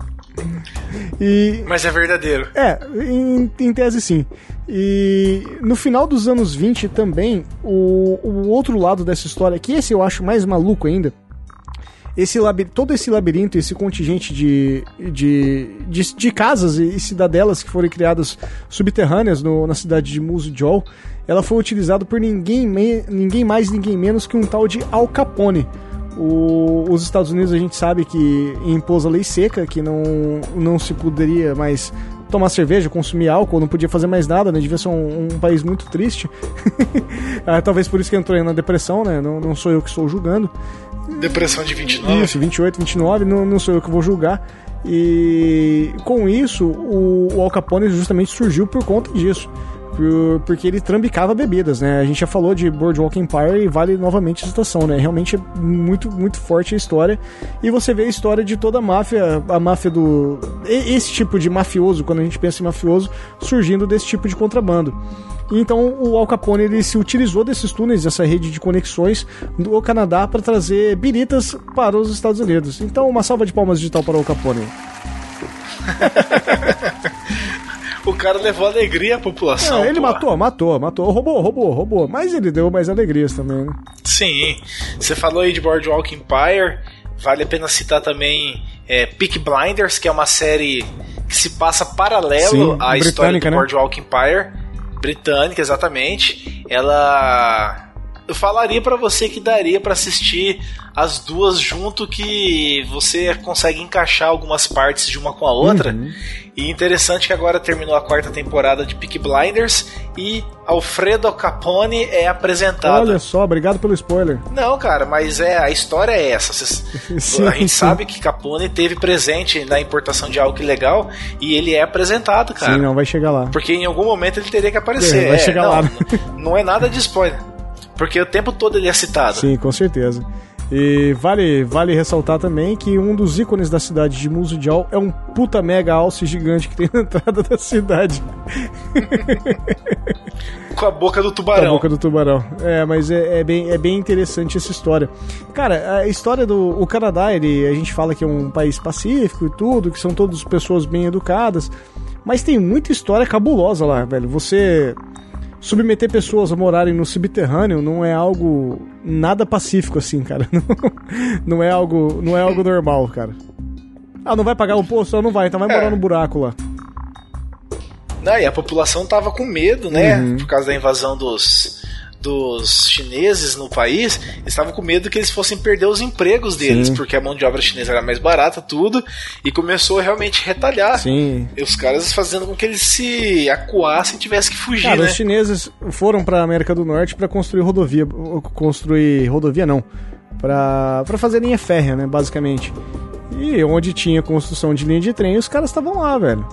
e, Mas é verdadeiro. É, em, em, tese sim. E no final dos anos 20 também, o, o outro lado dessa história, que esse eu acho mais maluco ainda, esse todo esse labirinto, esse contingente de, de, de, de, casas e cidadelas que foram criadas subterrâneas no, na cidade de Musujol, ela foi utilizada por ninguém, me, ninguém mais, ninguém menos que um tal de Al Capone. O, os Estados Unidos a gente sabe que impôs a lei seca, que não, não se poderia mais tomar cerveja, consumir álcool, não podia fazer mais nada, né? Devia ser um, um país muito triste. ah, talvez por isso que entrou na depressão, né? Não, não sou eu que estou julgando. Depressão de 29? Isso, 28, 29, não, não sou eu que vou julgar. E com isso, o, o Al Capone justamente surgiu por conta disso. Por, porque ele trambicava bebidas, né? A gente já falou de Boardwalk Empire e vale novamente a citação, né? Realmente é muito, muito forte a história. E você vê a história de toda a máfia, a máfia do. Esse tipo de mafioso, quando a gente pensa em mafioso, surgindo desse tipo de contrabando. Então o Al Capone ele se utilizou desses túneis, dessa rede de conexões do Canadá para trazer biritas para os Estados Unidos. Então uma salva de palmas digital para o Al Capone. o cara levou alegria à população. É, ele matou, matou, matou. Roubou, roubou, roubou. Mas ele deu mais alegrias também, né? Sim. Você falou aí de Boardwalk Empire. Vale a pena citar também é, Peak Blinders, que é uma série que se passa paralelo Sim, à história do né? Boardwalk Empire britânica, exatamente. Ela eu falaria para você que daria para assistir as duas junto que você consegue encaixar algumas partes de uma com a outra. Uhum. E interessante que agora terminou a quarta temporada de Peak Blinders e Alfredo Capone é apresentado. Olha só, obrigado pelo spoiler. Não, cara, mas é a história é essa. sim, a gente sim. sabe que Capone teve presente na importação de algo ilegal e ele é apresentado, cara. Sim, não vai chegar lá. Porque em algum momento ele teria que aparecer. É, vai é, chegar não, lá. Não é nada de spoiler. Porque o tempo todo ele é citado. Sim, com certeza. E vale, vale ressaltar também que um dos ícones da cidade de Musujal é um puta mega alce gigante que tem na entrada da cidade. Com a boca do tubarão. Com a boca do tubarão. É, mas é, é, bem, é bem interessante essa história. Cara, a história do o Canadá, ele, a gente fala que é um país pacífico e tudo, que são todas pessoas bem educadas, mas tem muita história cabulosa lá, velho. Você submeter pessoas a morarem no subterrâneo não é algo nada pacífico assim, cara. Não, não é algo, não é algo normal, cara. Ah, não vai pagar o poço? Não vai, então vai morar é. no buraco lá. Não, e a população tava com medo, né? Uhum. Por causa da invasão dos dos chineses no país, estavam com medo que eles fossem perder os empregos deles, Sim. porque a mão de obra chinesa era mais barata, tudo, e começou a realmente retalhar. Sim. E os caras fazendo com que eles se acuassem e tivessem que fugir, Cara, né? os chineses foram para América do Norte para construir rodovia, construir rodovia não, para fazer linha férrea, né, basicamente. E onde tinha construção de linha de trem, os caras estavam lá, velho.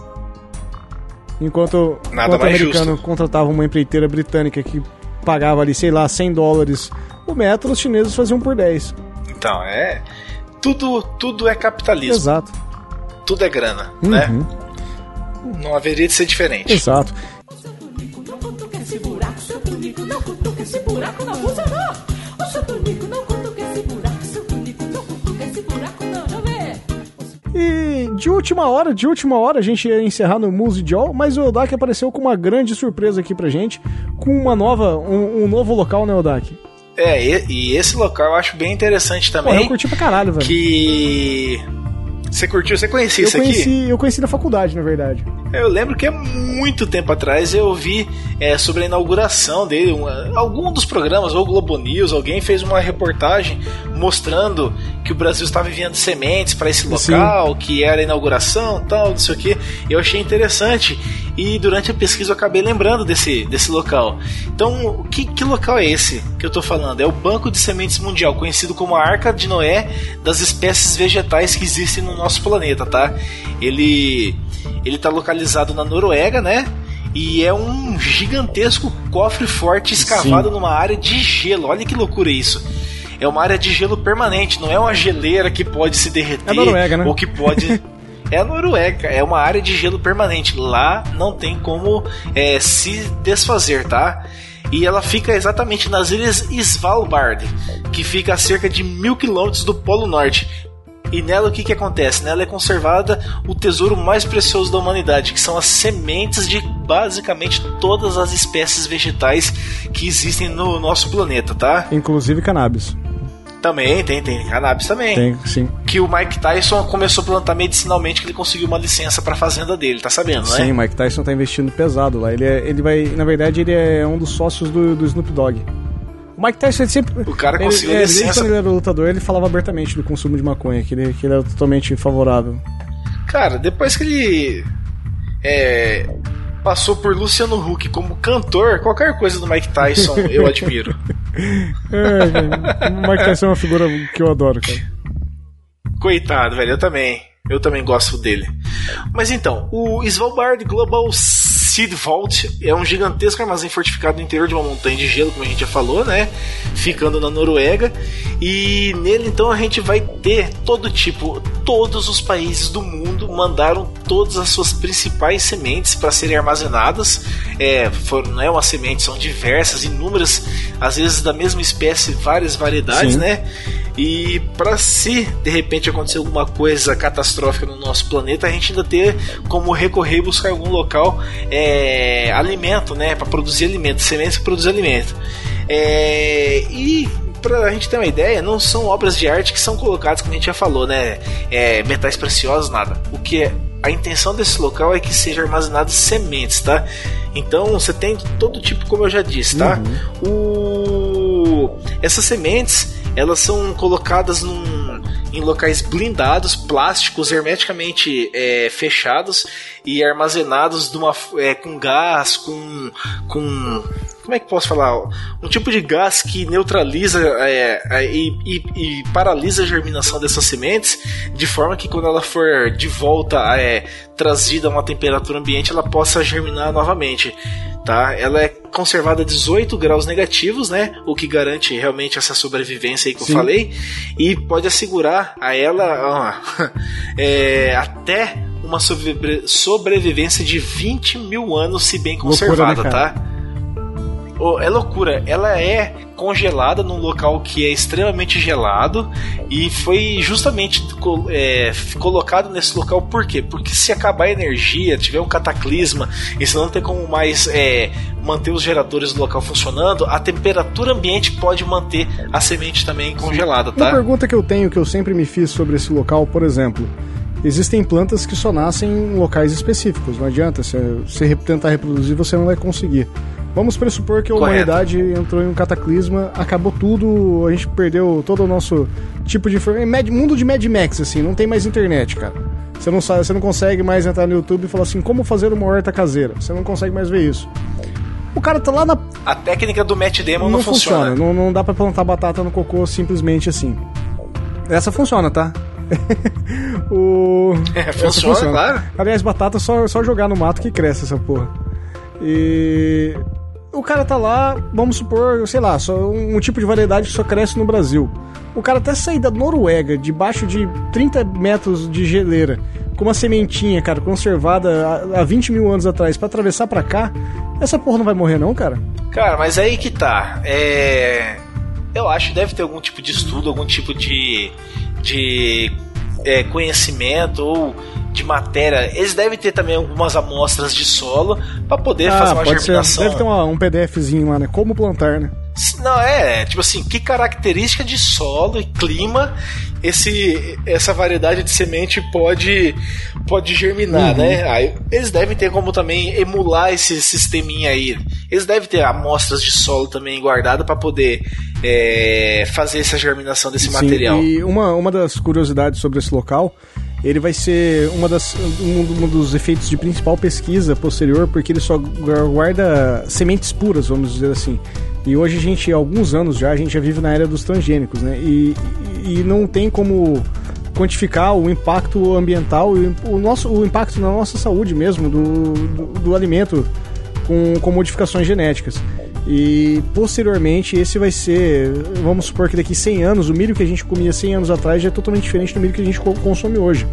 Enquanto, enquanto o americano justo. contratava uma empreiteira britânica que pagava ali, sei lá, 100 dólares o metro, os chineses faziam por 10. Então, é. Tudo, tudo é capitalismo. Exato. Tudo é grana, né? uhum. né? Não haveria de ser diferente. Exato. E de última hora, de última hora, a gente ia encerrar no Muse Joe, mas o Eldak apareceu com uma grande surpresa aqui pra gente, com uma nova, um, um novo local, né, Eldak? É, e, e, esse local eu acho bem interessante também. Pô, eu curti pra caralho, velho. Que. Você curtiu? Você conhecia eu isso conheci, aqui? Eu conheci na faculdade, na verdade. Eu lembro que há muito tempo atrás eu vi é, sobre a inauguração dele. Uma, algum dos programas, ou Globo News, alguém fez uma reportagem mostrando que o Brasil estava enviando sementes para esse local, Sim. que era a inauguração tal, não sei o que. Eu achei interessante. E durante a pesquisa eu acabei lembrando desse, desse local. Então, que, que local é esse que eu estou falando? É o Banco de Sementes Mundial, conhecido como a Arca de Noé das espécies vegetais que existem no nosso planeta, tá? Ele ele está localizado na Noruega, né? E é um gigantesco cofre forte escavado Sim. numa área de gelo. Olha que loucura isso. é uma área de gelo permanente, não é uma geleira que pode se derreter É Noruega, né? ou que pode. É a Noruega, é uma área de gelo permanente. Lá não tem como é, se desfazer, tá? E ela fica exatamente nas ilhas Svalbard, que fica a cerca de mil quilômetros do Polo Norte. E nela o que, que acontece? Nela é conservada o tesouro mais precioso da humanidade, que são as sementes de basicamente todas as espécies vegetais que existem no nosso planeta, tá? Inclusive cannabis. Também tem, tem cannabis também. Tem, sim. Que o Mike Tyson começou a plantar medicinalmente, que ele conseguiu uma licença pra fazenda dele, tá sabendo, né? Sim, o Mike Tyson tá investindo pesado lá. Ele, é, ele vai. Na verdade, ele é um dos sócios do, do Snoop Dogg. O Mike Tyson ele sempre. O cara ele, conseguiu é, Desde licença. quando ele era lutador, ele falava abertamente do consumo de maconha, que ele, que ele era totalmente favorável. Cara, depois que ele é, passou por Luciano Huck como cantor, qualquer coisa do Mike Tyson eu admiro. É, o Mike Tyson é uma figura que eu adoro, cara. Coitado, velho, eu também. Eu também gosto dele. Mas então, o Svalbard Global Seed Vault é um gigantesco armazém fortificado no interior de uma montanha de gelo, como a gente já falou, né? Ficando na Noruega. E nele então a gente vai ter todo tipo, todos os países do mundo mandaram todas as suas principais sementes para serem armazenadas. É, foram, não é uma semente, são diversas, inúmeras, às vezes da mesma espécie, várias variedades, Sim. né? E para se de repente acontecer alguma coisa catastrófica no nosso planeta, a gente ainda ter como recorrer e buscar algum local é, alimento, né? Para produzir alimento, sementes para produzir alimento. É, e pra a gente ter uma ideia, não são obras de arte que são colocadas, como a gente já falou, né? É, metais preciosos, nada. O que é a intenção desse local é que sejam armazenadas sementes, tá? Então você tem todo tipo, como eu já disse, tá? O... Essas sementes elas são colocadas num, em locais blindados, plásticos, hermeticamente é, fechados e armazenados uma, é, com gás, com, com como é que posso falar? Um tipo de gás que neutraliza é, é, e, e- e paralisa a germinação dessas sementes, de forma que quando ela for de volta é, trazida a uma temperatura ambiente, ela possa germinar novamente. Tá? Ela é conservada a 18 graus negativos, né? O que garante realmente essa sobrevivência aí que Sim. eu falei, e pode assegurar a ela ó, é, até uma sobre- sobrevivência de 20 mil anos, se bem Loucura, conservada, né, cara? tá? É loucura, ela é congelada num local que é extremamente gelado e foi justamente é, colocado nesse local por quê? Porque se acabar a energia, tiver um cataclisma e se não ter como mais é, manter os geradores do local funcionando, a temperatura ambiente pode manter a semente também congelada, Uma tá? pergunta que eu tenho, que eu sempre me fiz sobre esse local, por exemplo, existem plantas que só nascem em locais específicos, não adianta, se você re- tentar reproduzir, você não vai conseguir. Vamos pressupor que a Correto. humanidade entrou em um cataclisma, acabou tudo, a gente perdeu todo o nosso tipo de informação. Mundo de Mad Max, assim, não tem mais internet, cara. Você não, sabe, você não consegue mais entrar no YouTube e falar assim, como fazer uma horta caseira. Você não consegue mais ver isso. O cara tá lá na A técnica do Matt Damon não, não, funciona. funciona. Não, não dá pra plantar batata no cocô simplesmente assim. Essa funciona, tá? o... É, essa funciona, claro. Aliás, batata é só, só jogar no mato que cresce essa porra. E. O cara tá lá, vamos supor, sei lá, só um, tipo de variedade que só cresce no Brasil. O cara até sair da Noruega, debaixo de 30 metros de geleira, com uma sementinha, cara, conservada há, há 20 mil anos atrás, pra atravessar pra cá, essa porra não vai morrer, não, cara? Cara, mas aí que tá. É... Eu acho que deve ter algum tipo de estudo, algum tipo de, de é, conhecimento ou matéria. Eles devem ter também algumas amostras de solo para poder fazer uma Ah, pode ser. germinação. Deve ter uma- um PDFzinho lá, né? Como plantar, né? Não, é, tipo assim, que característica de solo e clima esse, essa variedade de semente pode, pode germinar, Uhum. né? Aí, eles devem ter como também emular esse sisteminha aí. Eles devem ter amostras de solo também guardadas para poder é, fazer essa germinação desse Sim, material. E uma, uma das curiosidades sobre esse local, ele vai ser uma das, um, um dos efeitos de principal pesquisa posterior, porque ele só guarda sementes puras, vamos dizer assim. E hoje a gente, há alguns anos já, a gente já vive na era dos transgênicos, né? E, e não tem como quantificar o impacto ambiental e o, nosso, o impacto na nossa saúde mesmo do, do, do alimento com, com modificações genéticas. E posteriormente esse vai ser, vamos supor que daqui 100 anos, o milho que a gente comia 100 anos atrás já é totalmente diferente do milho que a gente co- consome hoje.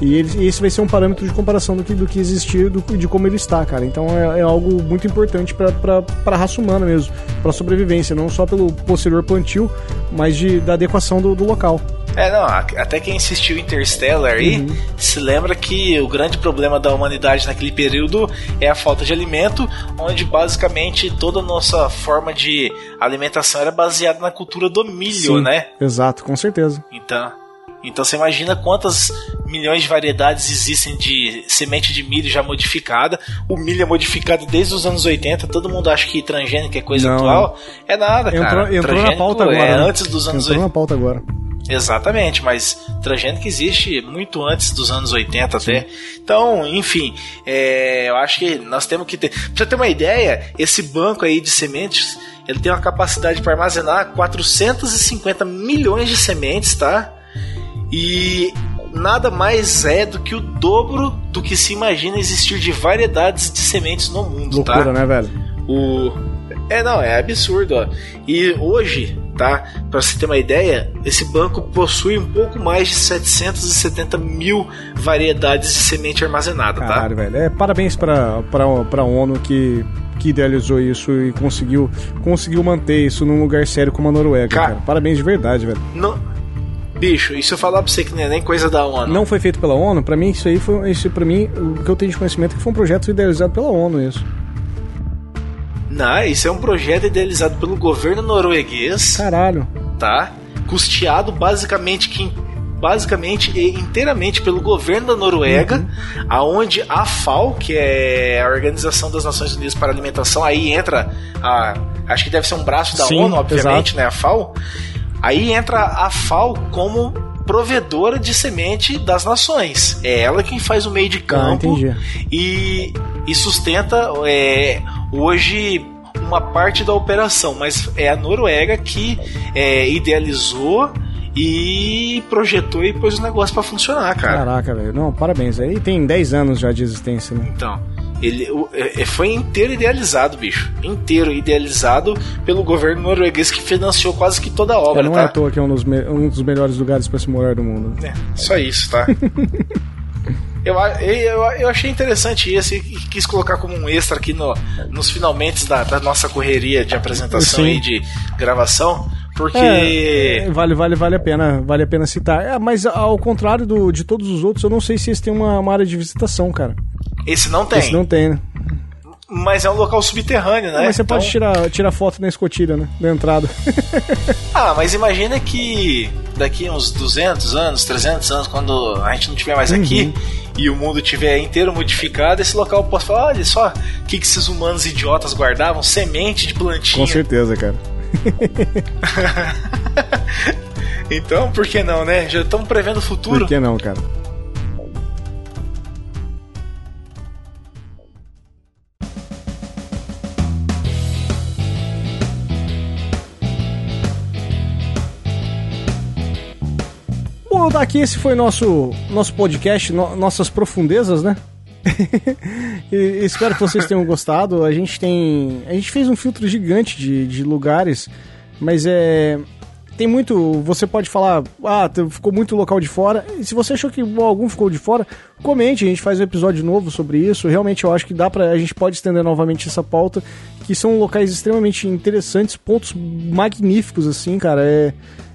E ele- esse vai ser um parâmetro de comparação do que, do que existir, do, de como ele está, cara. Então é, é algo muito importante para a raça humana mesmo, para sobrevivência, não só pelo posterior plantio, mas de, da adequação do, do local. É, não, até quem assistiu Interstellar aí Uhum. se lembra que o grande problema da humanidade naquele período é a falta de alimento, onde basicamente toda a nossa forma de alimentação era baseada na cultura do milho, né? Exato, com certeza. Então, então você imagina quantas milhões de variedades existem de semente de milho já modificada. O milho é modificado desde os anos 80. Todo mundo acha que transgênico é coisa Não. atual. É nada, Entrou, cara. entrou na pauta agora. É né? antes dos anos Entrou 80. na pauta agora. Exatamente, mas transgênico existe muito antes dos anos 80 até. Então, enfim, é, eu acho que nós temos que ter. Pra você ter uma ideia, esse banco aí de sementes, ele tem uma capacidade para armazenar 450 milhões de sementes, tá? E nada mais é do que o dobro do que se imagina existir de variedades de sementes no mundo, Loucura, tá? né, velho? O é não, é absurdo, ó. E hoje, tá? Pra você ter uma ideia, esse banco possui um pouco mais de 770 mil variedades de semente armazenada, tá? Caralho, velho. É, parabéns pra, pra, pra ONU que, que idealizou isso e conseguiu, conseguiu manter isso num lugar sério como a Noruega, Ca- cara. Parabéns de verdade, velho. Não, bicho, se eu falar pra você que não é nem coisa da ONU? Não foi feito pela ONU, pra mim isso aí foi. Isso pra mim, o que eu tenho de conhecimento é que foi um projeto idealizado pela ONU, isso. Não, isso é um projeto idealizado pelo governo norueguês, Caralho. tá? Custeado basicamente que basicamente e inteiramente pelo governo da Noruega, aonde a FAO, que é a Organização das Nações Unidas para a Alimentação, aí entra a acho que deve ser um braço da Sim, ONU, obviamente, exato. né, a FAO. Aí entra a FAO como provedora de semente das nações. É ela quem faz o meio de Ah, campo entendi. e, e sustenta é, hoje uma parte da operação, mas é a Noruega que é, idealizou e projetou e pôs o negócio pra funcionar, cara. Caraca, velho. Não, parabéns. Aí tem 10 anos já de existência, né? Então, ele é- é- foi inteiro idealizado, bicho. Inteiro idealizado pelo governo norueguês que financiou quase que toda a obra, É, não tá? é à toa que é um dos, um dos melhores lugares pra se morar do mundo. É, só isso, tá? eu, eu, eu achei interessante isso e quis colocar como um extra aqui no, nos finalmente da, da nossa correria de apresentação Sim. e de gravação, porque. É, vale, vale, vale a pena, vale a pena citar. É, mas ao contrário do, de todos os outros, eu não sei se esse tem uma, uma área de visitação, cara. Esse não tem, Esse não tem, né? Mas é um local subterrâneo, né? mas você Então- pode tirar, tirar foto na escotilha, né? Da entrada. Ah, mas imagina que daqui uns 200 anos, 300 anos, quando a gente não estiver mais aqui e o mundo estiver inteiro modificado, esse local possa falar: olha só, o que, que esses humanos idiotas guardavam? Semente de plantinha. Com certeza, cara. Então, por que não, né? Já estamos prevendo o futuro. Por que não, cara? Bom, daqui esse foi nosso nosso podcast, no- nossas profundezas, né? Espero que vocês tenham gostado. A gente tem. A gente fez um filtro gigante de, de lugares, mas é. Tem muito. Você pode falar, ah, ficou muito local de fora. E se você achou que algum ficou de fora, comente, a gente faz um episódio novo sobre isso. Realmente eu acho que dá pra. A gente pode estender novamente essa pauta, que são locais extremamente interessantes, pontos magníficos, assim, cara. É,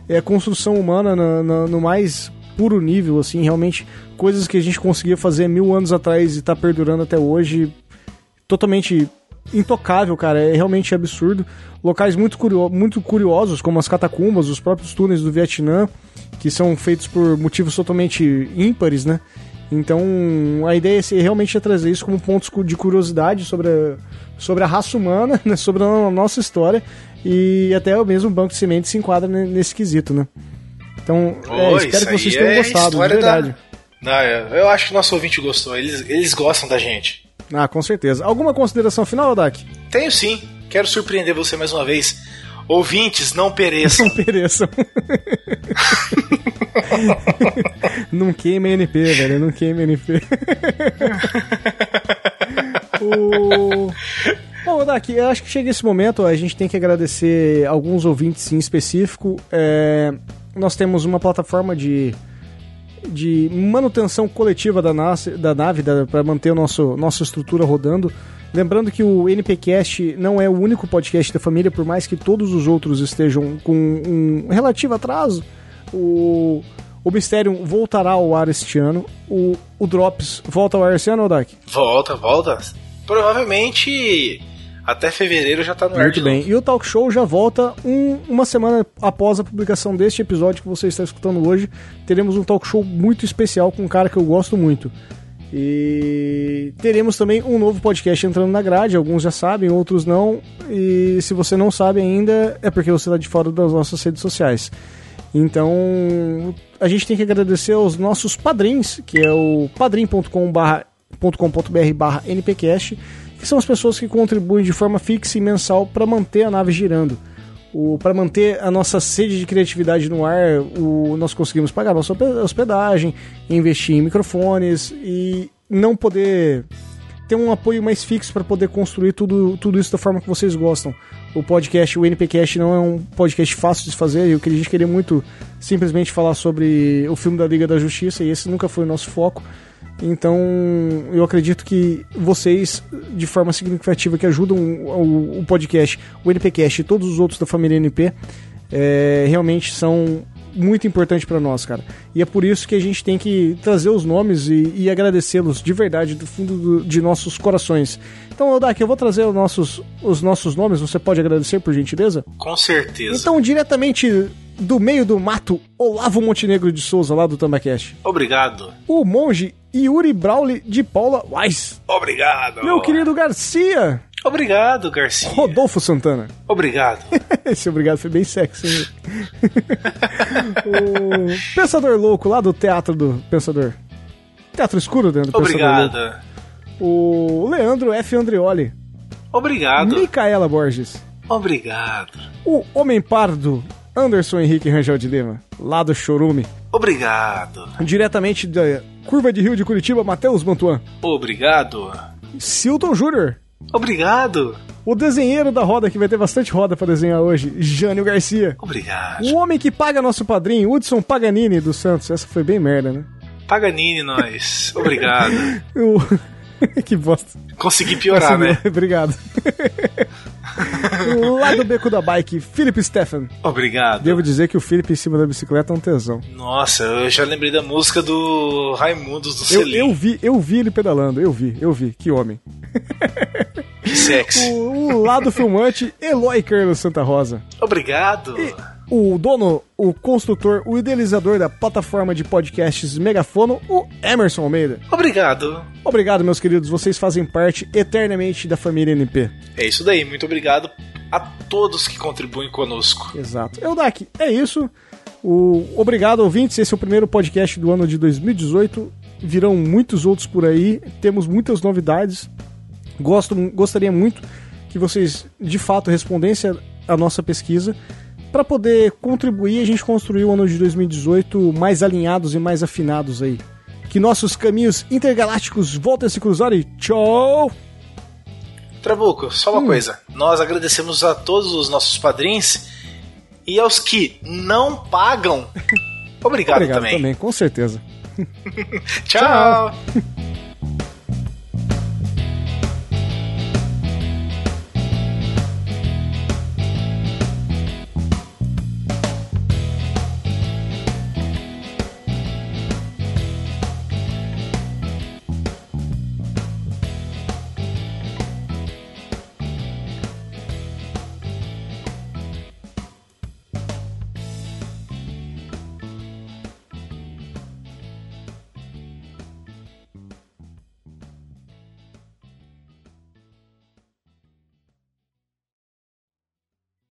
é construção humana na- na- no mais puro nível, assim, realmente coisas que a gente conseguia fazer mil anos atrás e tá perdurando até hoje, totalmente intocável, cara, é realmente absurdo. Locais muito, curio muito curiosos, como as catacumbas, os próprios túneis do Vietnã, que são feitos por motivos totalmente ímpares, né? Então, a ideia é realmente é trazer isso como pontos de curiosidade sobre a, sobre a raça humana, né? sobre a nossa história, e até o mesmo Banco de Sementes se enquadra ne- nesse quesito, né? Então, é, Pô, espero isso que vocês tenham é gostado, de história da- verdade. Não, eu eu acho que o nosso ouvinte gostou. Eles, eles gostam da gente. Ah, com certeza. Alguma consideração final, Dak? Tenho sim. Quero surpreender você mais uma vez. Ouvintes, não pereçam. Não pereçam. não queima NP, velho. Não queima NP. o... Bom, Daqui, eu acho que chega esse momento, a gente tem que agradecer alguns ouvintes em específico. É, nós temos uma plataforma de, de manutenção coletiva da, nas, da nave para manter a nossa estrutura rodando. Lembrando que o NPcast não é o único podcast da família, por mais que todos os outros estejam com um relativo atraso. O, o Mysterium voltará ao ar este ano. O, o Drops volta ao ar esse ano, Odak? Volta, volta. Provavelmente até fevereiro já tá no ar. Muito bem. E o Talk Show já volta um- uma semana após a publicação deste episódio que você está escutando hoje. Teremos um Talk Show muito especial com um cara que eu gosto muito. E teremos também um novo podcast entrando na grade. Alguns já sabem, outros não. E se você não sabe ainda, é porque você está de fora das nossas redes sociais. Então, a gente tem que agradecer aos nossos padrinhos, que é o padrim.com.br barra npcast, que são as pessoas que contribuem de forma fixa e mensal para manter a nave girando. Para manter a nossa sede de criatividade no ar, o, nós conseguimos pagar nossa hospe- hospedagem, investir em microfones e não poder ter um apoio mais fixo para poder construir tudo, tudo isso da forma que vocês gostam. O podcast, o NPcast, não é um podcast fácil de fazer. Eu, que- a gente queria muito simplesmente falar sobre o filme da Liga da Justiça e esse nunca foi o nosso foco. Então, eu acredito que vocês, de forma significativa, que ajudam o, o podcast, o NPcast e todos os outros da família NP, é, realmente são muito importantes para nós, cara. E é por isso que a gente tem que trazer os nomes e, e agradecê-los de verdade, do fundo do- de nossos corações. Então, Odak, eu vou trazer os nossos, os nossos nomes, você pode agradecer, por gentileza? Com certeza. Então, diretamente do meio do mato, Olavo Montenegro de Souza, lá do Tambacast. Obrigado. O monge Yuri Brauli de Paula Weiss. Obrigado. Meu querido Garcia, Obrigado, Garcia. Rodolfo Santana. Obrigado. Esse obrigado foi bem sexy. o Pensador Louco, lá do Teatro do Pensador. Teatro Escuro dentro do Pensador Louco. Obrigado. O Leandro F. Andreoli. Obrigado. Micaela Borges. Obrigado. O Homem Pardo, Anderson Henrique Rangel de Lima, lá do Chorume. Obrigado. Diretamente da Curva de Rio de Curitiba, Matheus Mantuan. Obrigado. Silton Júnior. Obrigado. O desenheiro da roda, que vai ter bastante roda pra desenhar hoje, Jânio Garcia. Obrigado. O homem que paga nosso padrinho, Hudson Paganini dos Santos. Essa foi bem merda, né? Paganini, nós. Obrigado. O... que bosta. Consegui piorar, né? Obrigado. Lá do beco da bike, Felipe Stefan. Obrigado. Devo dizer que o Felipe em cima da bicicleta é um tesão. Nossa, eu já lembrei da música do Raimundos do Eu, Selim. eu vi, eu vi ele pedalando, eu vi, eu vi, que homem. Que sexy. O, o lado filmante, Eloy Carlos Santa Rosa. Obrigado. O dono, o construtor, o idealizador da plataforma de podcasts Megafono, o Emerson Almeida. Obrigado. Obrigado, meus queridos, vocês fazem parte eternamente da família NP. É isso daí. Muito obrigado a todos que contribuem conosco. Exato. Eudak, é isso. O, obrigado, ouvintes. Esse é o primeiro podcast do ano de 2018. Virão muitos outros por aí. Temos muitas novidades. Gosto, gostaria muito que vocês, de fato, respondessem a, a nossa pesquisa para poder contribuir a gente construir o ano de 2018 mais alinhados e mais afinados aí. Que nossos caminhos intergalácticos voltem a se cruzar e tchau! Trabuco, só Hum. uma coisa. Nós agradecemos a todos os nossos padrinhos e aos que não pagam. Obrigado, Obrigado também. também, com certeza. Tchau.